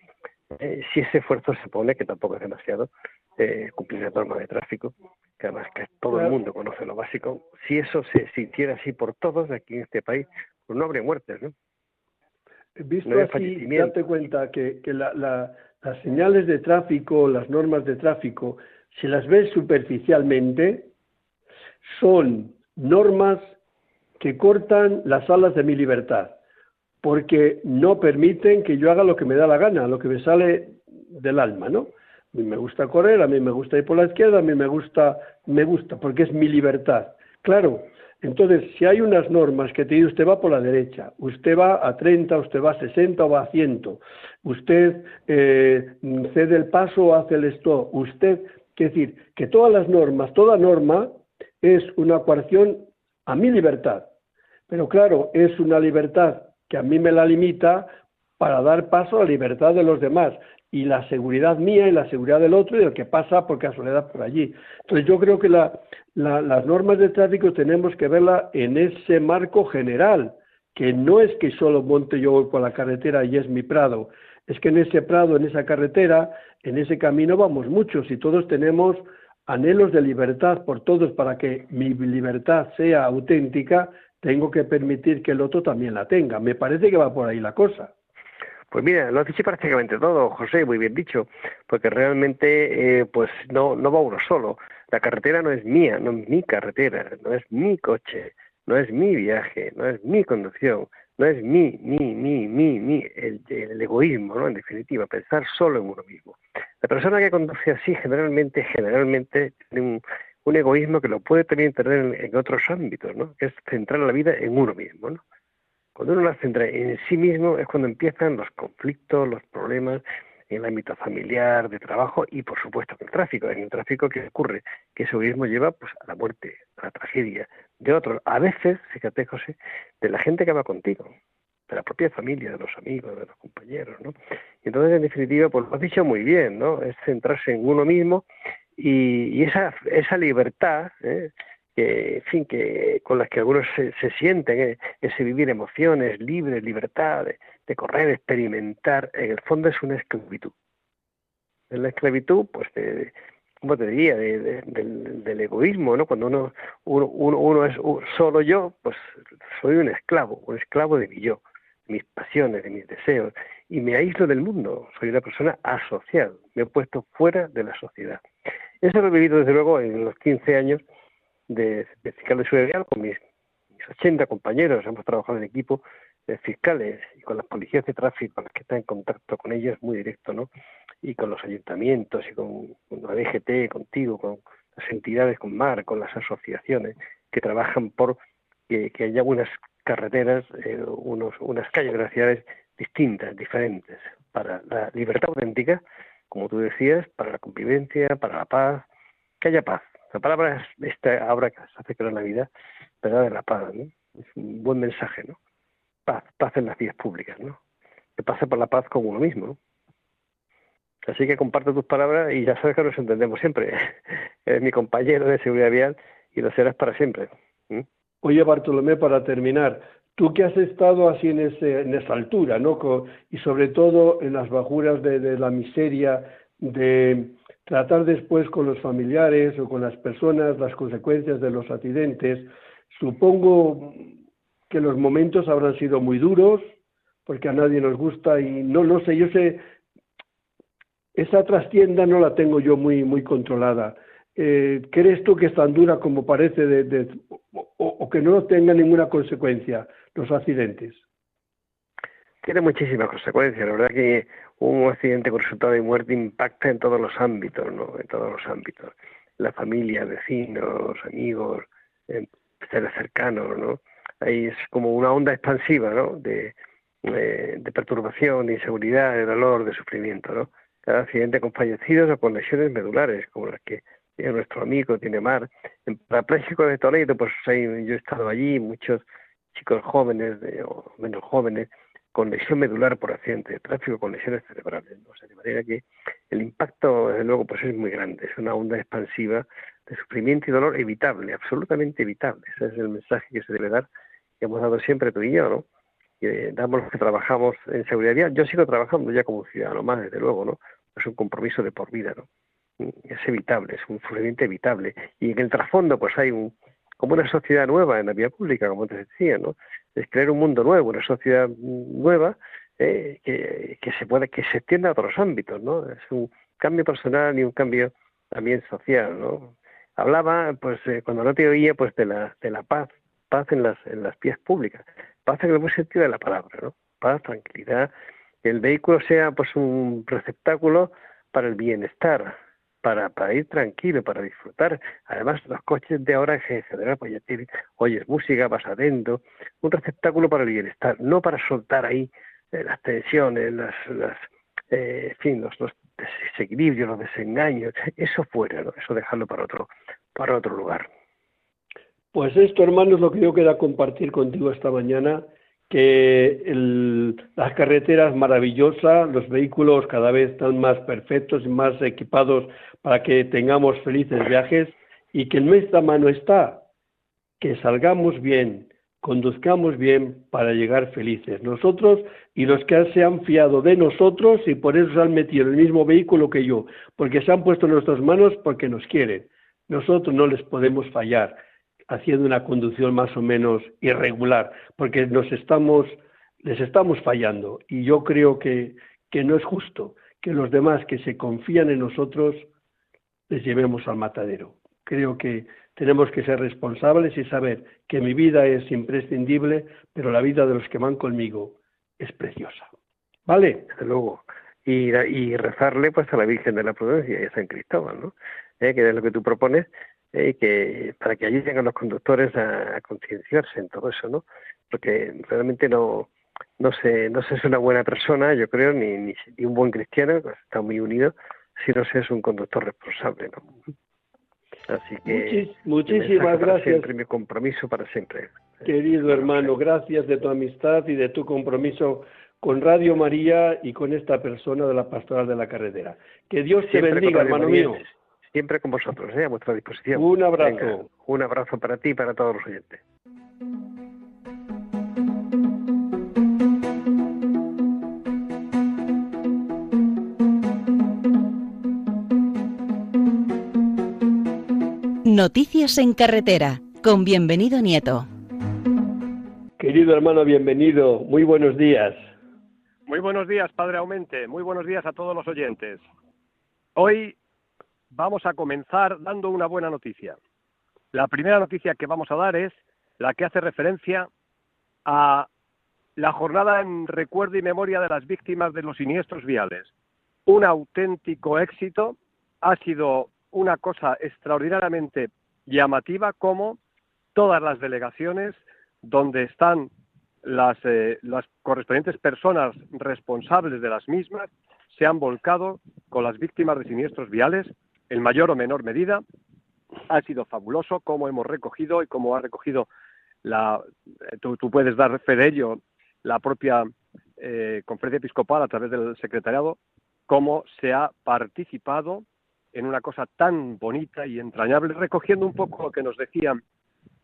Si ese esfuerzo se pone, que tampoco es demasiado, eh, cumplir la norma de tráfico, que además que todo el mundo conoce lo básico, si eso se, hiciera así por todos aquí en este país, pues no habría muertes, ¿no? Visto así, date cuenta que, que la, las señales de tráfico, las normas de tráfico, si las ves superficialmente, son normas que cortan las alas de mi libertad, porque no permiten que yo haga lo que me da la gana, lo que me sale del alma, ¿no? Mí me gusta correr, a mí me gusta ir por la izquierda, a mí me gusta, me gusta, porque es mi libertad. Claro, entonces, si hay unas normas que te dicen usted va por la derecha, usted va a 30, usted va a 60 o va a 100, usted eh, cede el paso o hace el stop, usted es decir, que todas las normas, toda norma es una coerción a mi libertad. Pero claro, es una libertad que a mí me la limita para dar paso a la libertad de los demás y la seguridad mía y la seguridad del otro y del que pasa por casualidad por allí. Entonces yo creo que las normas de tráfico tenemos que verlas en ese marco general, que no es que solo monte yo por la carretera y es mi prado, es que en ese prado, en esa carretera, en ese camino vamos muchos y todos tenemos anhelos de libertad por todos para que mi libertad sea auténtica, tengo que permitir que el otro también la tenga. Me parece que va por ahí la cosa. Pues mira, lo has dicho prácticamente todo, José, muy bien dicho, porque realmente eh, pues no, no va uno solo. La carretera no es mía, no es mi carretera, no es mi coche, no es mi viaje, no es mi conducción, no es mi, mi, mi, mi, mi, el, egoísmo, ¿no? En definitiva, pensar solo en uno mismo. La persona que conduce así generalmente, generalmente tiene un, egoísmo que lo puede también tener en, otros ámbitos, ¿no? Que es centrar la vida en uno mismo, ¿no? Cuando uno la centra en sí mismo es cuando empiezan los conflictos, los problemas en el ámbito familiar, de trabajo y por supuesto en el tráfico. En el tráfico que ocurre, que ese egoísmo lleva pues a la muerte, a la tragedia, de otros. A veces, fíjate José, de la gente que va contigo, de la propia familia, de los amigos, de los compañeros, ¿no? Y entonces, en definitiva, pues lo has dicho muy bien, ¿no? Es centrarse en uno mismo y, esa, esa libertad, ¿eh? Que, fin, que con las que algunos se, sienten, ¿eh? ese vivir emociones, libre, libertad, de, correr, experimentar, en el fondo es una esclavitud. En la esclavitud, pues, de, ¿cómo te diría?, del, egoísmo, ¿no? Cuando uno, uno, uno, es solo yo, pues soy un esclavo, un esclavo de mi yo, de mis pasiones, de mis deseos, y me aíslo del mundo, soy una persona asocial, me he puesto fuera de la sociedad. Eso lo he vivido desde luego en los 15 años de, fiscal de seguridad con mis, mis 80 compañeros, hemos trabajado en equipo de fiscales y con las policías de tráfico, con las que está en contacto con ellos muy directo, ¿no? y con los ayuntamientos y con, la DGT, contigo, con las entidades, con MAR, con las asociaciones que trabajan por que, haya unas carreteras, eh, unos, unas calles de las ciudades distintas, diferentes, para la libertad auténtica, como tú decías, para la convivencia, para la paz, que haya paz. La palabra es esta ahora que se hace que la Navidad, ¿verdad? De la paz, ¿no? Es un buen mensaje, ¿no? Paz, paz en las vías públicas, ¿no? que pasa por la paz con uno mismo. Así que comparto tus palabras y ya sabes que nos entendemos siempre. Eres mi compañero de seguridad vial y lo serás para siempre. Oye, Bartolomé, para terminar, tú que has estado así en, ese, en esa altura, ¿no? y sobre todo en las bajuras de la miseria, de tratar después con los familiares o con las personas las consecuencias de los accidentes, supongo que los momentos habrán sido muy duros, porque a nadie nos gusta y no lo sé, yo sé, esa trastienda no la tengo yo muy, muy controlada. Eh, ¿Crees tú que es tan dura como parece o, que no tenga ninguna consecuencia los accidentes? Tiene muchísimas consecuencias. La verdad que un accidente con resultado de muerte impacta en todos los ámbitos, ¿no? En todos los ámbitos. La familia, vecinos, amigos, seres cercanos, ¿no? Ahí es como una onda expansiva, ¿no? De, eh, de perturbación, de inseguridad, de dolor, de sufrimiento, ¿no? Cada accidente con fallecidos o con lesiones medulares, como las que tiene nuestro amigo, tiene Mar. En Parapléjico de Toledo, pues yo he estado allí, muchos chicos jóvenes o menos jóvenes, con lesión medular por accidente de tráfico, con lesiones cerebrales. De manera que el impacto, desde luego, pues es muy grande, es una onda expansiva de sufrimiento y dolor evitable, absolutamente evitable. Ese es el mensaje que se debe dar, que hemos dado siempre tú y yo, ¿no? Damos los que trabajamos en seguridad vial. Yo sigo trabajando ya como ciudadano más, desde luego, ¿no? Es un compromiso de por vida, ¿no? Es evitable, es un sufrimiento evitable. Y en el trasfondo, pues hay un, como una sociedad nueva en la vía pública, como te decía, ¿no? Es crear un mundo nuevo, una sociedad nueva eh, que, que, se puede, que se extienda a otros ámbitos, ¿no? Es un cambio personal y un cambio también social, ¿no? Hablaba, pues, eh, cuando no te oía, pues, de la, de la paz, paz en las, en las vías públicas, paz en el buen sentido de la palabra, ¿no? Paz, tranquilidad, que el vehículo sea, pues, un receptáculo para el bienestar, para, para ir tranquilo, para disfrutar. Además, los coches de ahora en general, pues ya tienen, oyes música, vas atento, un receptáculo para el bienestar, no para soltar ahí eh, las tensiones, las, las eh, fin, los, los, desequilibrios, los desengaños, eso fuera, ¿no? eso dejarlo para otro, para otro lugar. Pues esto, hermano, es lo que yo quería compartir contigo esta mañana que las carreteras maravillosas, los vehículos cada vez están más perfectos y más equipados para que tengamos felices viajes y que en nuestra mano está que salgamos bien, conduzcamos bien para llegar felices. Nosotros y los que se han fiado de nosotros y por eso se han metido en el mismo vehículo que yo, porque se han puesto en nuestras manos porque nos quieren. Nosotros no les podemos fallar haciendo una conducción más o menos irregular, porque nos estamos, les estamos fallando. Y yo creo que, que no es justo que los demás que se confían en nosotros les llevemos al matadero. Creo que tenemos que ser responsables y saber que mi vida es imprescindible, pero la vida de los que van conmigo es preciosa. ¿Vale? Desde luego. Y, rezarle pues a la Virgen de la Prudencia y a San Cristóbal, ¿no? Eh, que es lo que tú propones, eh, que para que ayuden a los conductores a, concienciarse en todo eso, ¿no? Porque realmente no no se no se es una buena persona, yo creo, ni, ni, un buen cristiano, pues está muy unido, si no se es un conductor responsable, ¿no? Así que muchísimas gracias. Siempre mi compromiso para siempre. Querido hermano, gracias de tu amistad y de tu compromiso con Radio María y con esta persona de la Pastoral de la Carretera. Que Dios te bendiga, hermano mío siempre con vosotros, ¿eh? a vuestra disposición. Un abrazo. un abrazo para ti y para todos los oyentes. Noticias en carretera, con bienvenido Nieto. Querido hermano, bienvenido. Muy buenos días. Muy buenos días, Padre Aumente. Muy buenos días a todos los oyentes. Hoy vamos a comenzar dando una buena noticia. La primera noticia que vamos a dar es la que hace referencia a la jornada en recuerdo y memoria de las víctimas de los siniestros viales. Un auténtico éxito, ha sido una cosa extraordinariamente llamativa como todas las delegaciones donde están las, eh, las correspondientes personas responsables de las mismas se han volcado con las víctimas de siniestros viales en mayor o menor medida. Ha sido fabuloso cómo hemos recogido y cómo ha recogido la, tú, puedes dar fe de ello, la propia eh, conferencia episcopal, a través del secretariado, cómo se ha participado en una cosa tan bonita y entrañable, recogiendo un poco lo que nos decían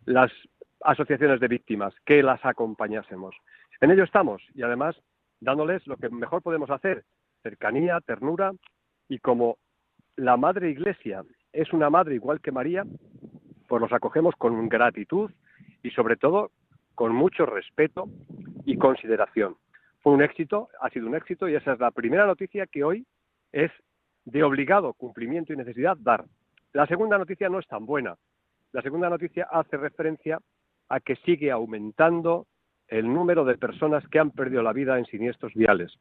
las asociaciones de víctimas, que las acompañásemos. En ello estamos y además dándoles lo que mejor podemos hacer, cercanía, ternura y como la Madre Iglesia es una madre igual que María, pues los acogemos con gratitud y sobre todo con mucho respeto y consideración. Fue un éxito, ha sido un éxito y esa es la primera noticia que hoy es de obligado cumplimiento y necesidad dar. La segunda noticia no es tan buena. La segunda noticia hace referencia a que sigue aumentando el número de personas que han perdido la vida en siniestros viales.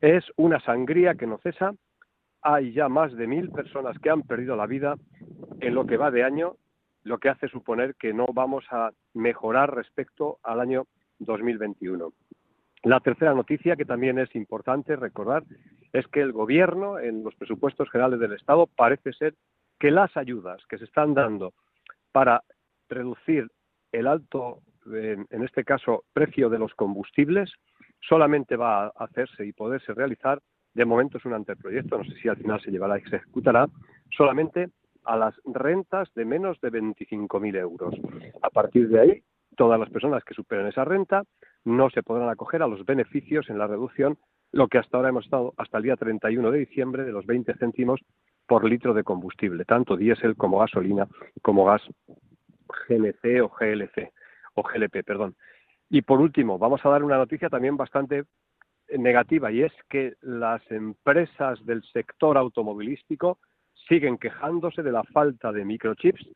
Es una sangría que no cesa. Hay ya más de mil personas que han perdido la vida en lo que va de año, lo que hace suponer que no vamos a mejorar respecto al año 2021. La tercera noticia, que también es importante recordar, es que el Gobierno, en los presupuestos generales del Estado, parece ser que las ayudas que se están dando para reducir el alto, en, este caso, precio de los combustibles, solamente va a hacerse y poderse realizar, de momento es un anteproyecto, no sé si al final se llevará y se ejecutará, solamente a las rentas de menos de 25.000 euros. A partir de ahí, todas las personas que superen esa renta no se podrán acoger a los beneficios en la reducción, lo que hasta ahora hemos estado hasta el día 31 de diciembre de los 20 céntimos por litro de combustible, tanto diésel como gasolina como gas GNC o GLC o GLP, perdón. Y por último, vamos a dar una noticia también bastante negativa y es que las empresas del sector automovilístico siguen quejándose de la falta de microchips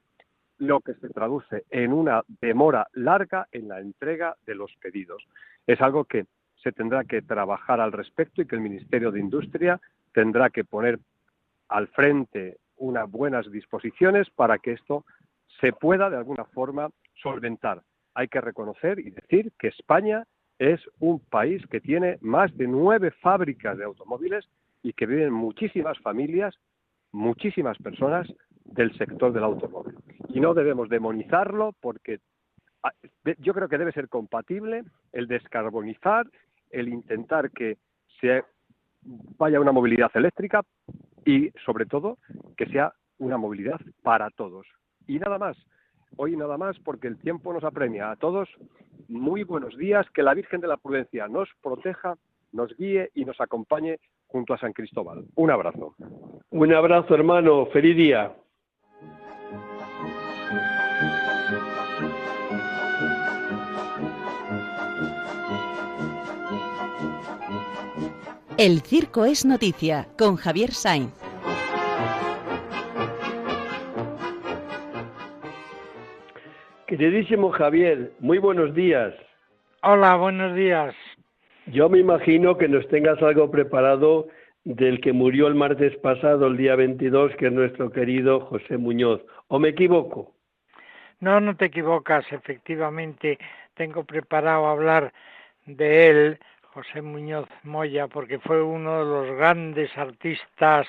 lo que se traduce en una demora larga en la entrega de los pedidos. Es algo que se tendrá que trabajar al respecto y que el Ministerio de Industria tendrá que poner al frente unas buenas disposiciones para que esto se pueda de alguna forma solventar. Hay que reconocer y decir que España es un país que tiene más de nueve fábricas de automóviles y que viven muchísimas familias, muchísimas personas del sector del automóvil. Y no debemos demonizarlo porque ah, yo creo que debe ser compatible el descarbonizar, el intentar que se vaya una movilidad eléctrica y sobre todo que sea una movilidad para todos. Y nada más, hoy nada más porque el tiempo nos apremia. A todos, muy buenos días, que la Virgen de la Prudencia nos proteja, nos guíe y nos acompañe junto a San Cristóbal. Un abrazo. Un abrazo, hermano. Feliz día. El Circo es Noticia con Javier Sainz. Queridísimo Javier, muy buenos días. Hola, buenos días. Yo me imagino que nos tengas algo preparado del que murió el martes pasado, el día 22, que es nuestro querido José Muñoz. ¿O me equivoco? No, no te equivocas. Efectivamente, tengo preparado hablar de él José Muñoz Moya, porque fue uno de los grandes artistas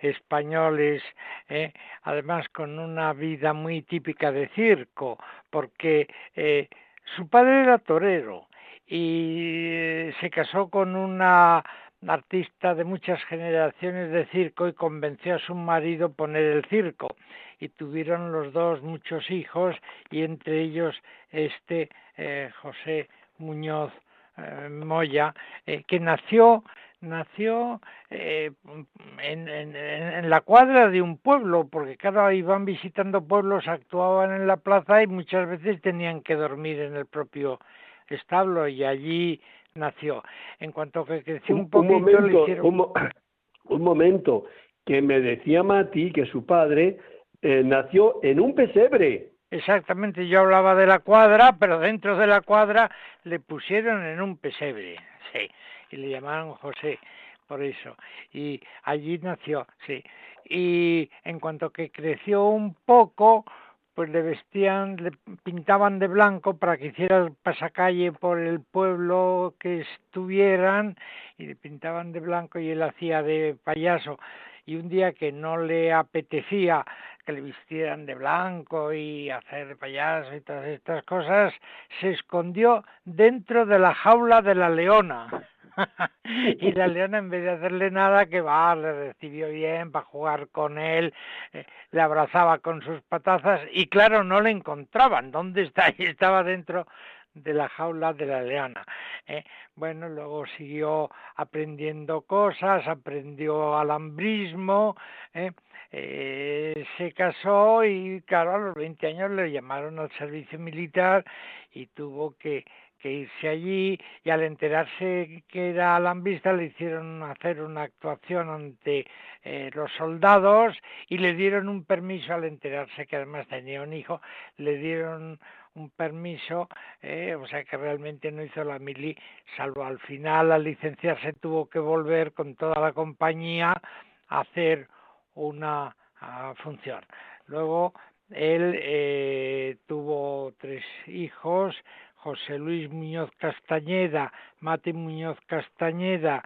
españoles, eh, además con una vida muy típica de circo, porque eh, su padre era torero y eh, se casó con una artista de muchas generaciones de circo y convenció a su marido poner el circo. Y tuvieron los dos muchos hijos y entre ellos este José Muñoz Moya, que nació nació eh, en, en, la cuadra de un pueblo, porque claro, iban visitando pueblos, actuaban en la plaza y muchas veces tenían que dormir en el propio establo y allí nació. En cuanto que creció un, poquito, momento, un, momento, que me decía Mati que su padre nació en un pesebre. Exactamente, yo hablaba de la cuadra, pero dentro de la cuadra le pusieron en un pesebre, sí, y le llamaron José, por eso. Y allí nació, sí. Y en cuanto que creció un poco, pues le vestían, le pintaban de blanco para que hiciera pasacalle por el pueblo que estuvieran, y le pintaban de blanco y él hacía de payaso. Y un día que no le apetecía que le vistieran de blanco y hacer payaso y todas estas cosas, se escondió dentro de la jaula de la leona. y la leona en vez de hacerle nada que va le recibió bien para jugar con él eh, le abrazaba con sus patazas y claro no le encontraban dónde está y estaba dentro de la jaula de la leona. ¿eh? Bueno, luego siguió aprendiendo cosas, aprendió alambrismo, ¿eh? Eh, se casó y claro, a los 20 años le llamaron al servicio militar y tuvo que, que irse allí y al enterarse que era alambista le hicieron hacer una actuación ante eh, los soldados y le dieron un permiso al enterarse que además tenía un hijo, le dieron un permiso, eh, o sea que realmente no hizo la mili, salvo al final al licenciarse tuvo que volver con toda la compañía a hacer una función. Luego él eh, tuvo tres hijos, José Luis Muñoz Castañeda, Mati Muñoz Castañeda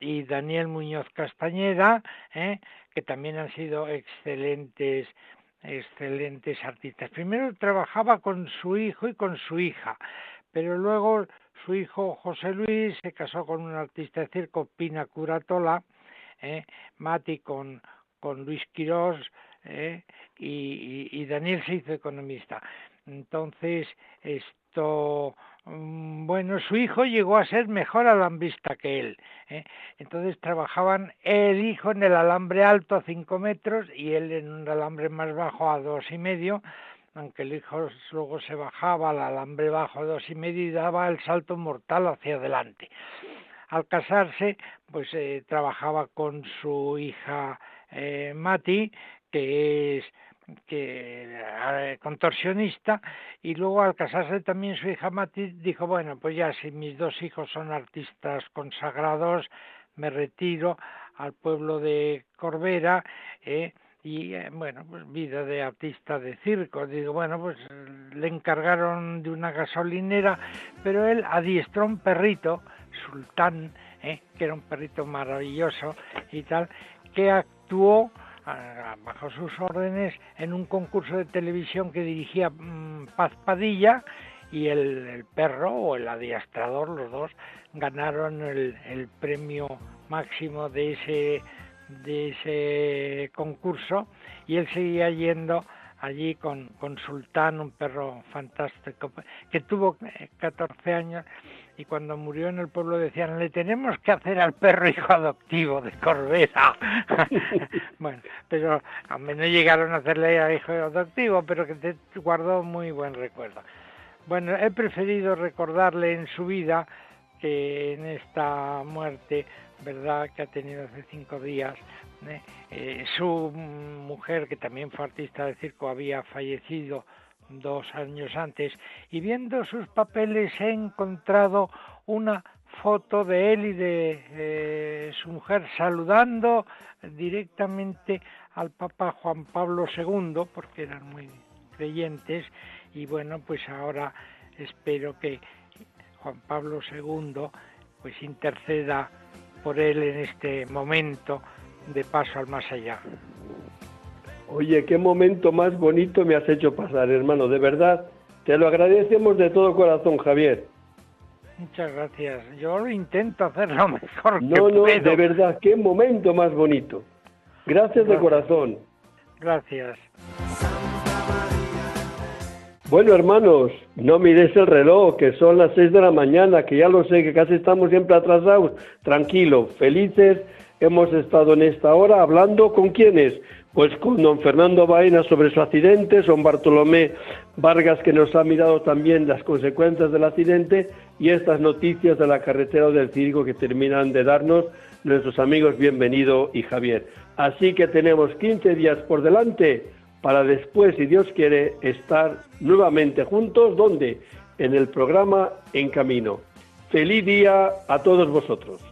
y Daniel Muñoz Castañeda, eh, que también han sido excelentes excelentes artistas. Primero trabajaba con su hijo y con su hija, pero luego su hijo José Luis se casó con un artista de circo, Pina Curatola, eh, Mati con, con Luis Quirós eh, y, Daniel se hizo economista. Entonces, Mm, bueno, su hijo llegó a ser mejor alambista que él. ¿eh? Entonces trabajaban el hijo en el alambre alto a cinco metros y él en un alambre más bajo a dos y medio, aunque el hijo luego se bajaba al alambre bajo a dos y medio y daba el salto mortal hacia adelante. Al casarse, pues eh, trabajaba con su hija eh, Mati, que es que contorsionista y luego al casarse también su hija Mati dijo bueno pues ya si mis dos hijos son artistas consagrados me retiro al pueblo de Corbera eh, y eh, bueno pues vida de artista de circo digo bueno pues le encargaron de una gasolinera pero él adiestró un perrito sultán eh, que era un perrito maravilloso y tal que actuó bajo sus órdenes en un concurso de televisión que dirigía mm, Paz Padilla y el, perro o el adiestrador, los dos, ganaron el, premio máximo de ese, de ese concurso y él seguía yendo allí con, con Sultán, un perro fantástico, que tuvo 14 eh, años y cuando murió en el pueblo decían, le tenemos que hacer al perro hijo adoptivo de Corbera. bueno, pero a mí no llegaron a hacerle a hijo adoptivo, pero que te guardó muy buen recuerdo. Bueno, he preferido recordarle en su vida que en esta muerte, ¿verdad?, que ha tenido hace cinco días, ¿eh? Eh, su mujer, que también fue artista de circo, había fallecido dos años antes y viendo sus papeles he encontrado una foto de él y de eh, su mujer saludando directamente al Papa Juan Pablo II porque eran muy creyentes y bueno pues ahora espero que Juan Pablo II pues interceda por él en este momento de paso al más allá. Oye, qué momento más bonito me has hecho pasar, hermano, de verdad. Te lo agradecemos de todo corazón, Javier. Muchas gracias. Yo lo intento hacer lo mejor no, No, no, de verdad, qué momento más bonito. Gracias de corazón. Gracias. Bueno, hermanos, no miréis el reloj, que son las seis de la mañana, que ya lo sé, que casi estamos siempre atrasados. Tranquilo, felices. Hemos estado en esta hora hablando con quienes pues con don Fernando Baena sobre su accidente, son Bartolomé Vargas que nos ha mirado también las consecuencias del accidente y estas noticias de la carretera del Circo que terminan de darnos nuestros amigos Bienvenido y Javier. Así que tenemos 15 días por delante para después, si Dios quiere, estar nuevamente juntos, ¿dónde? En el programa En Camino. Feliz día a todos vosotros.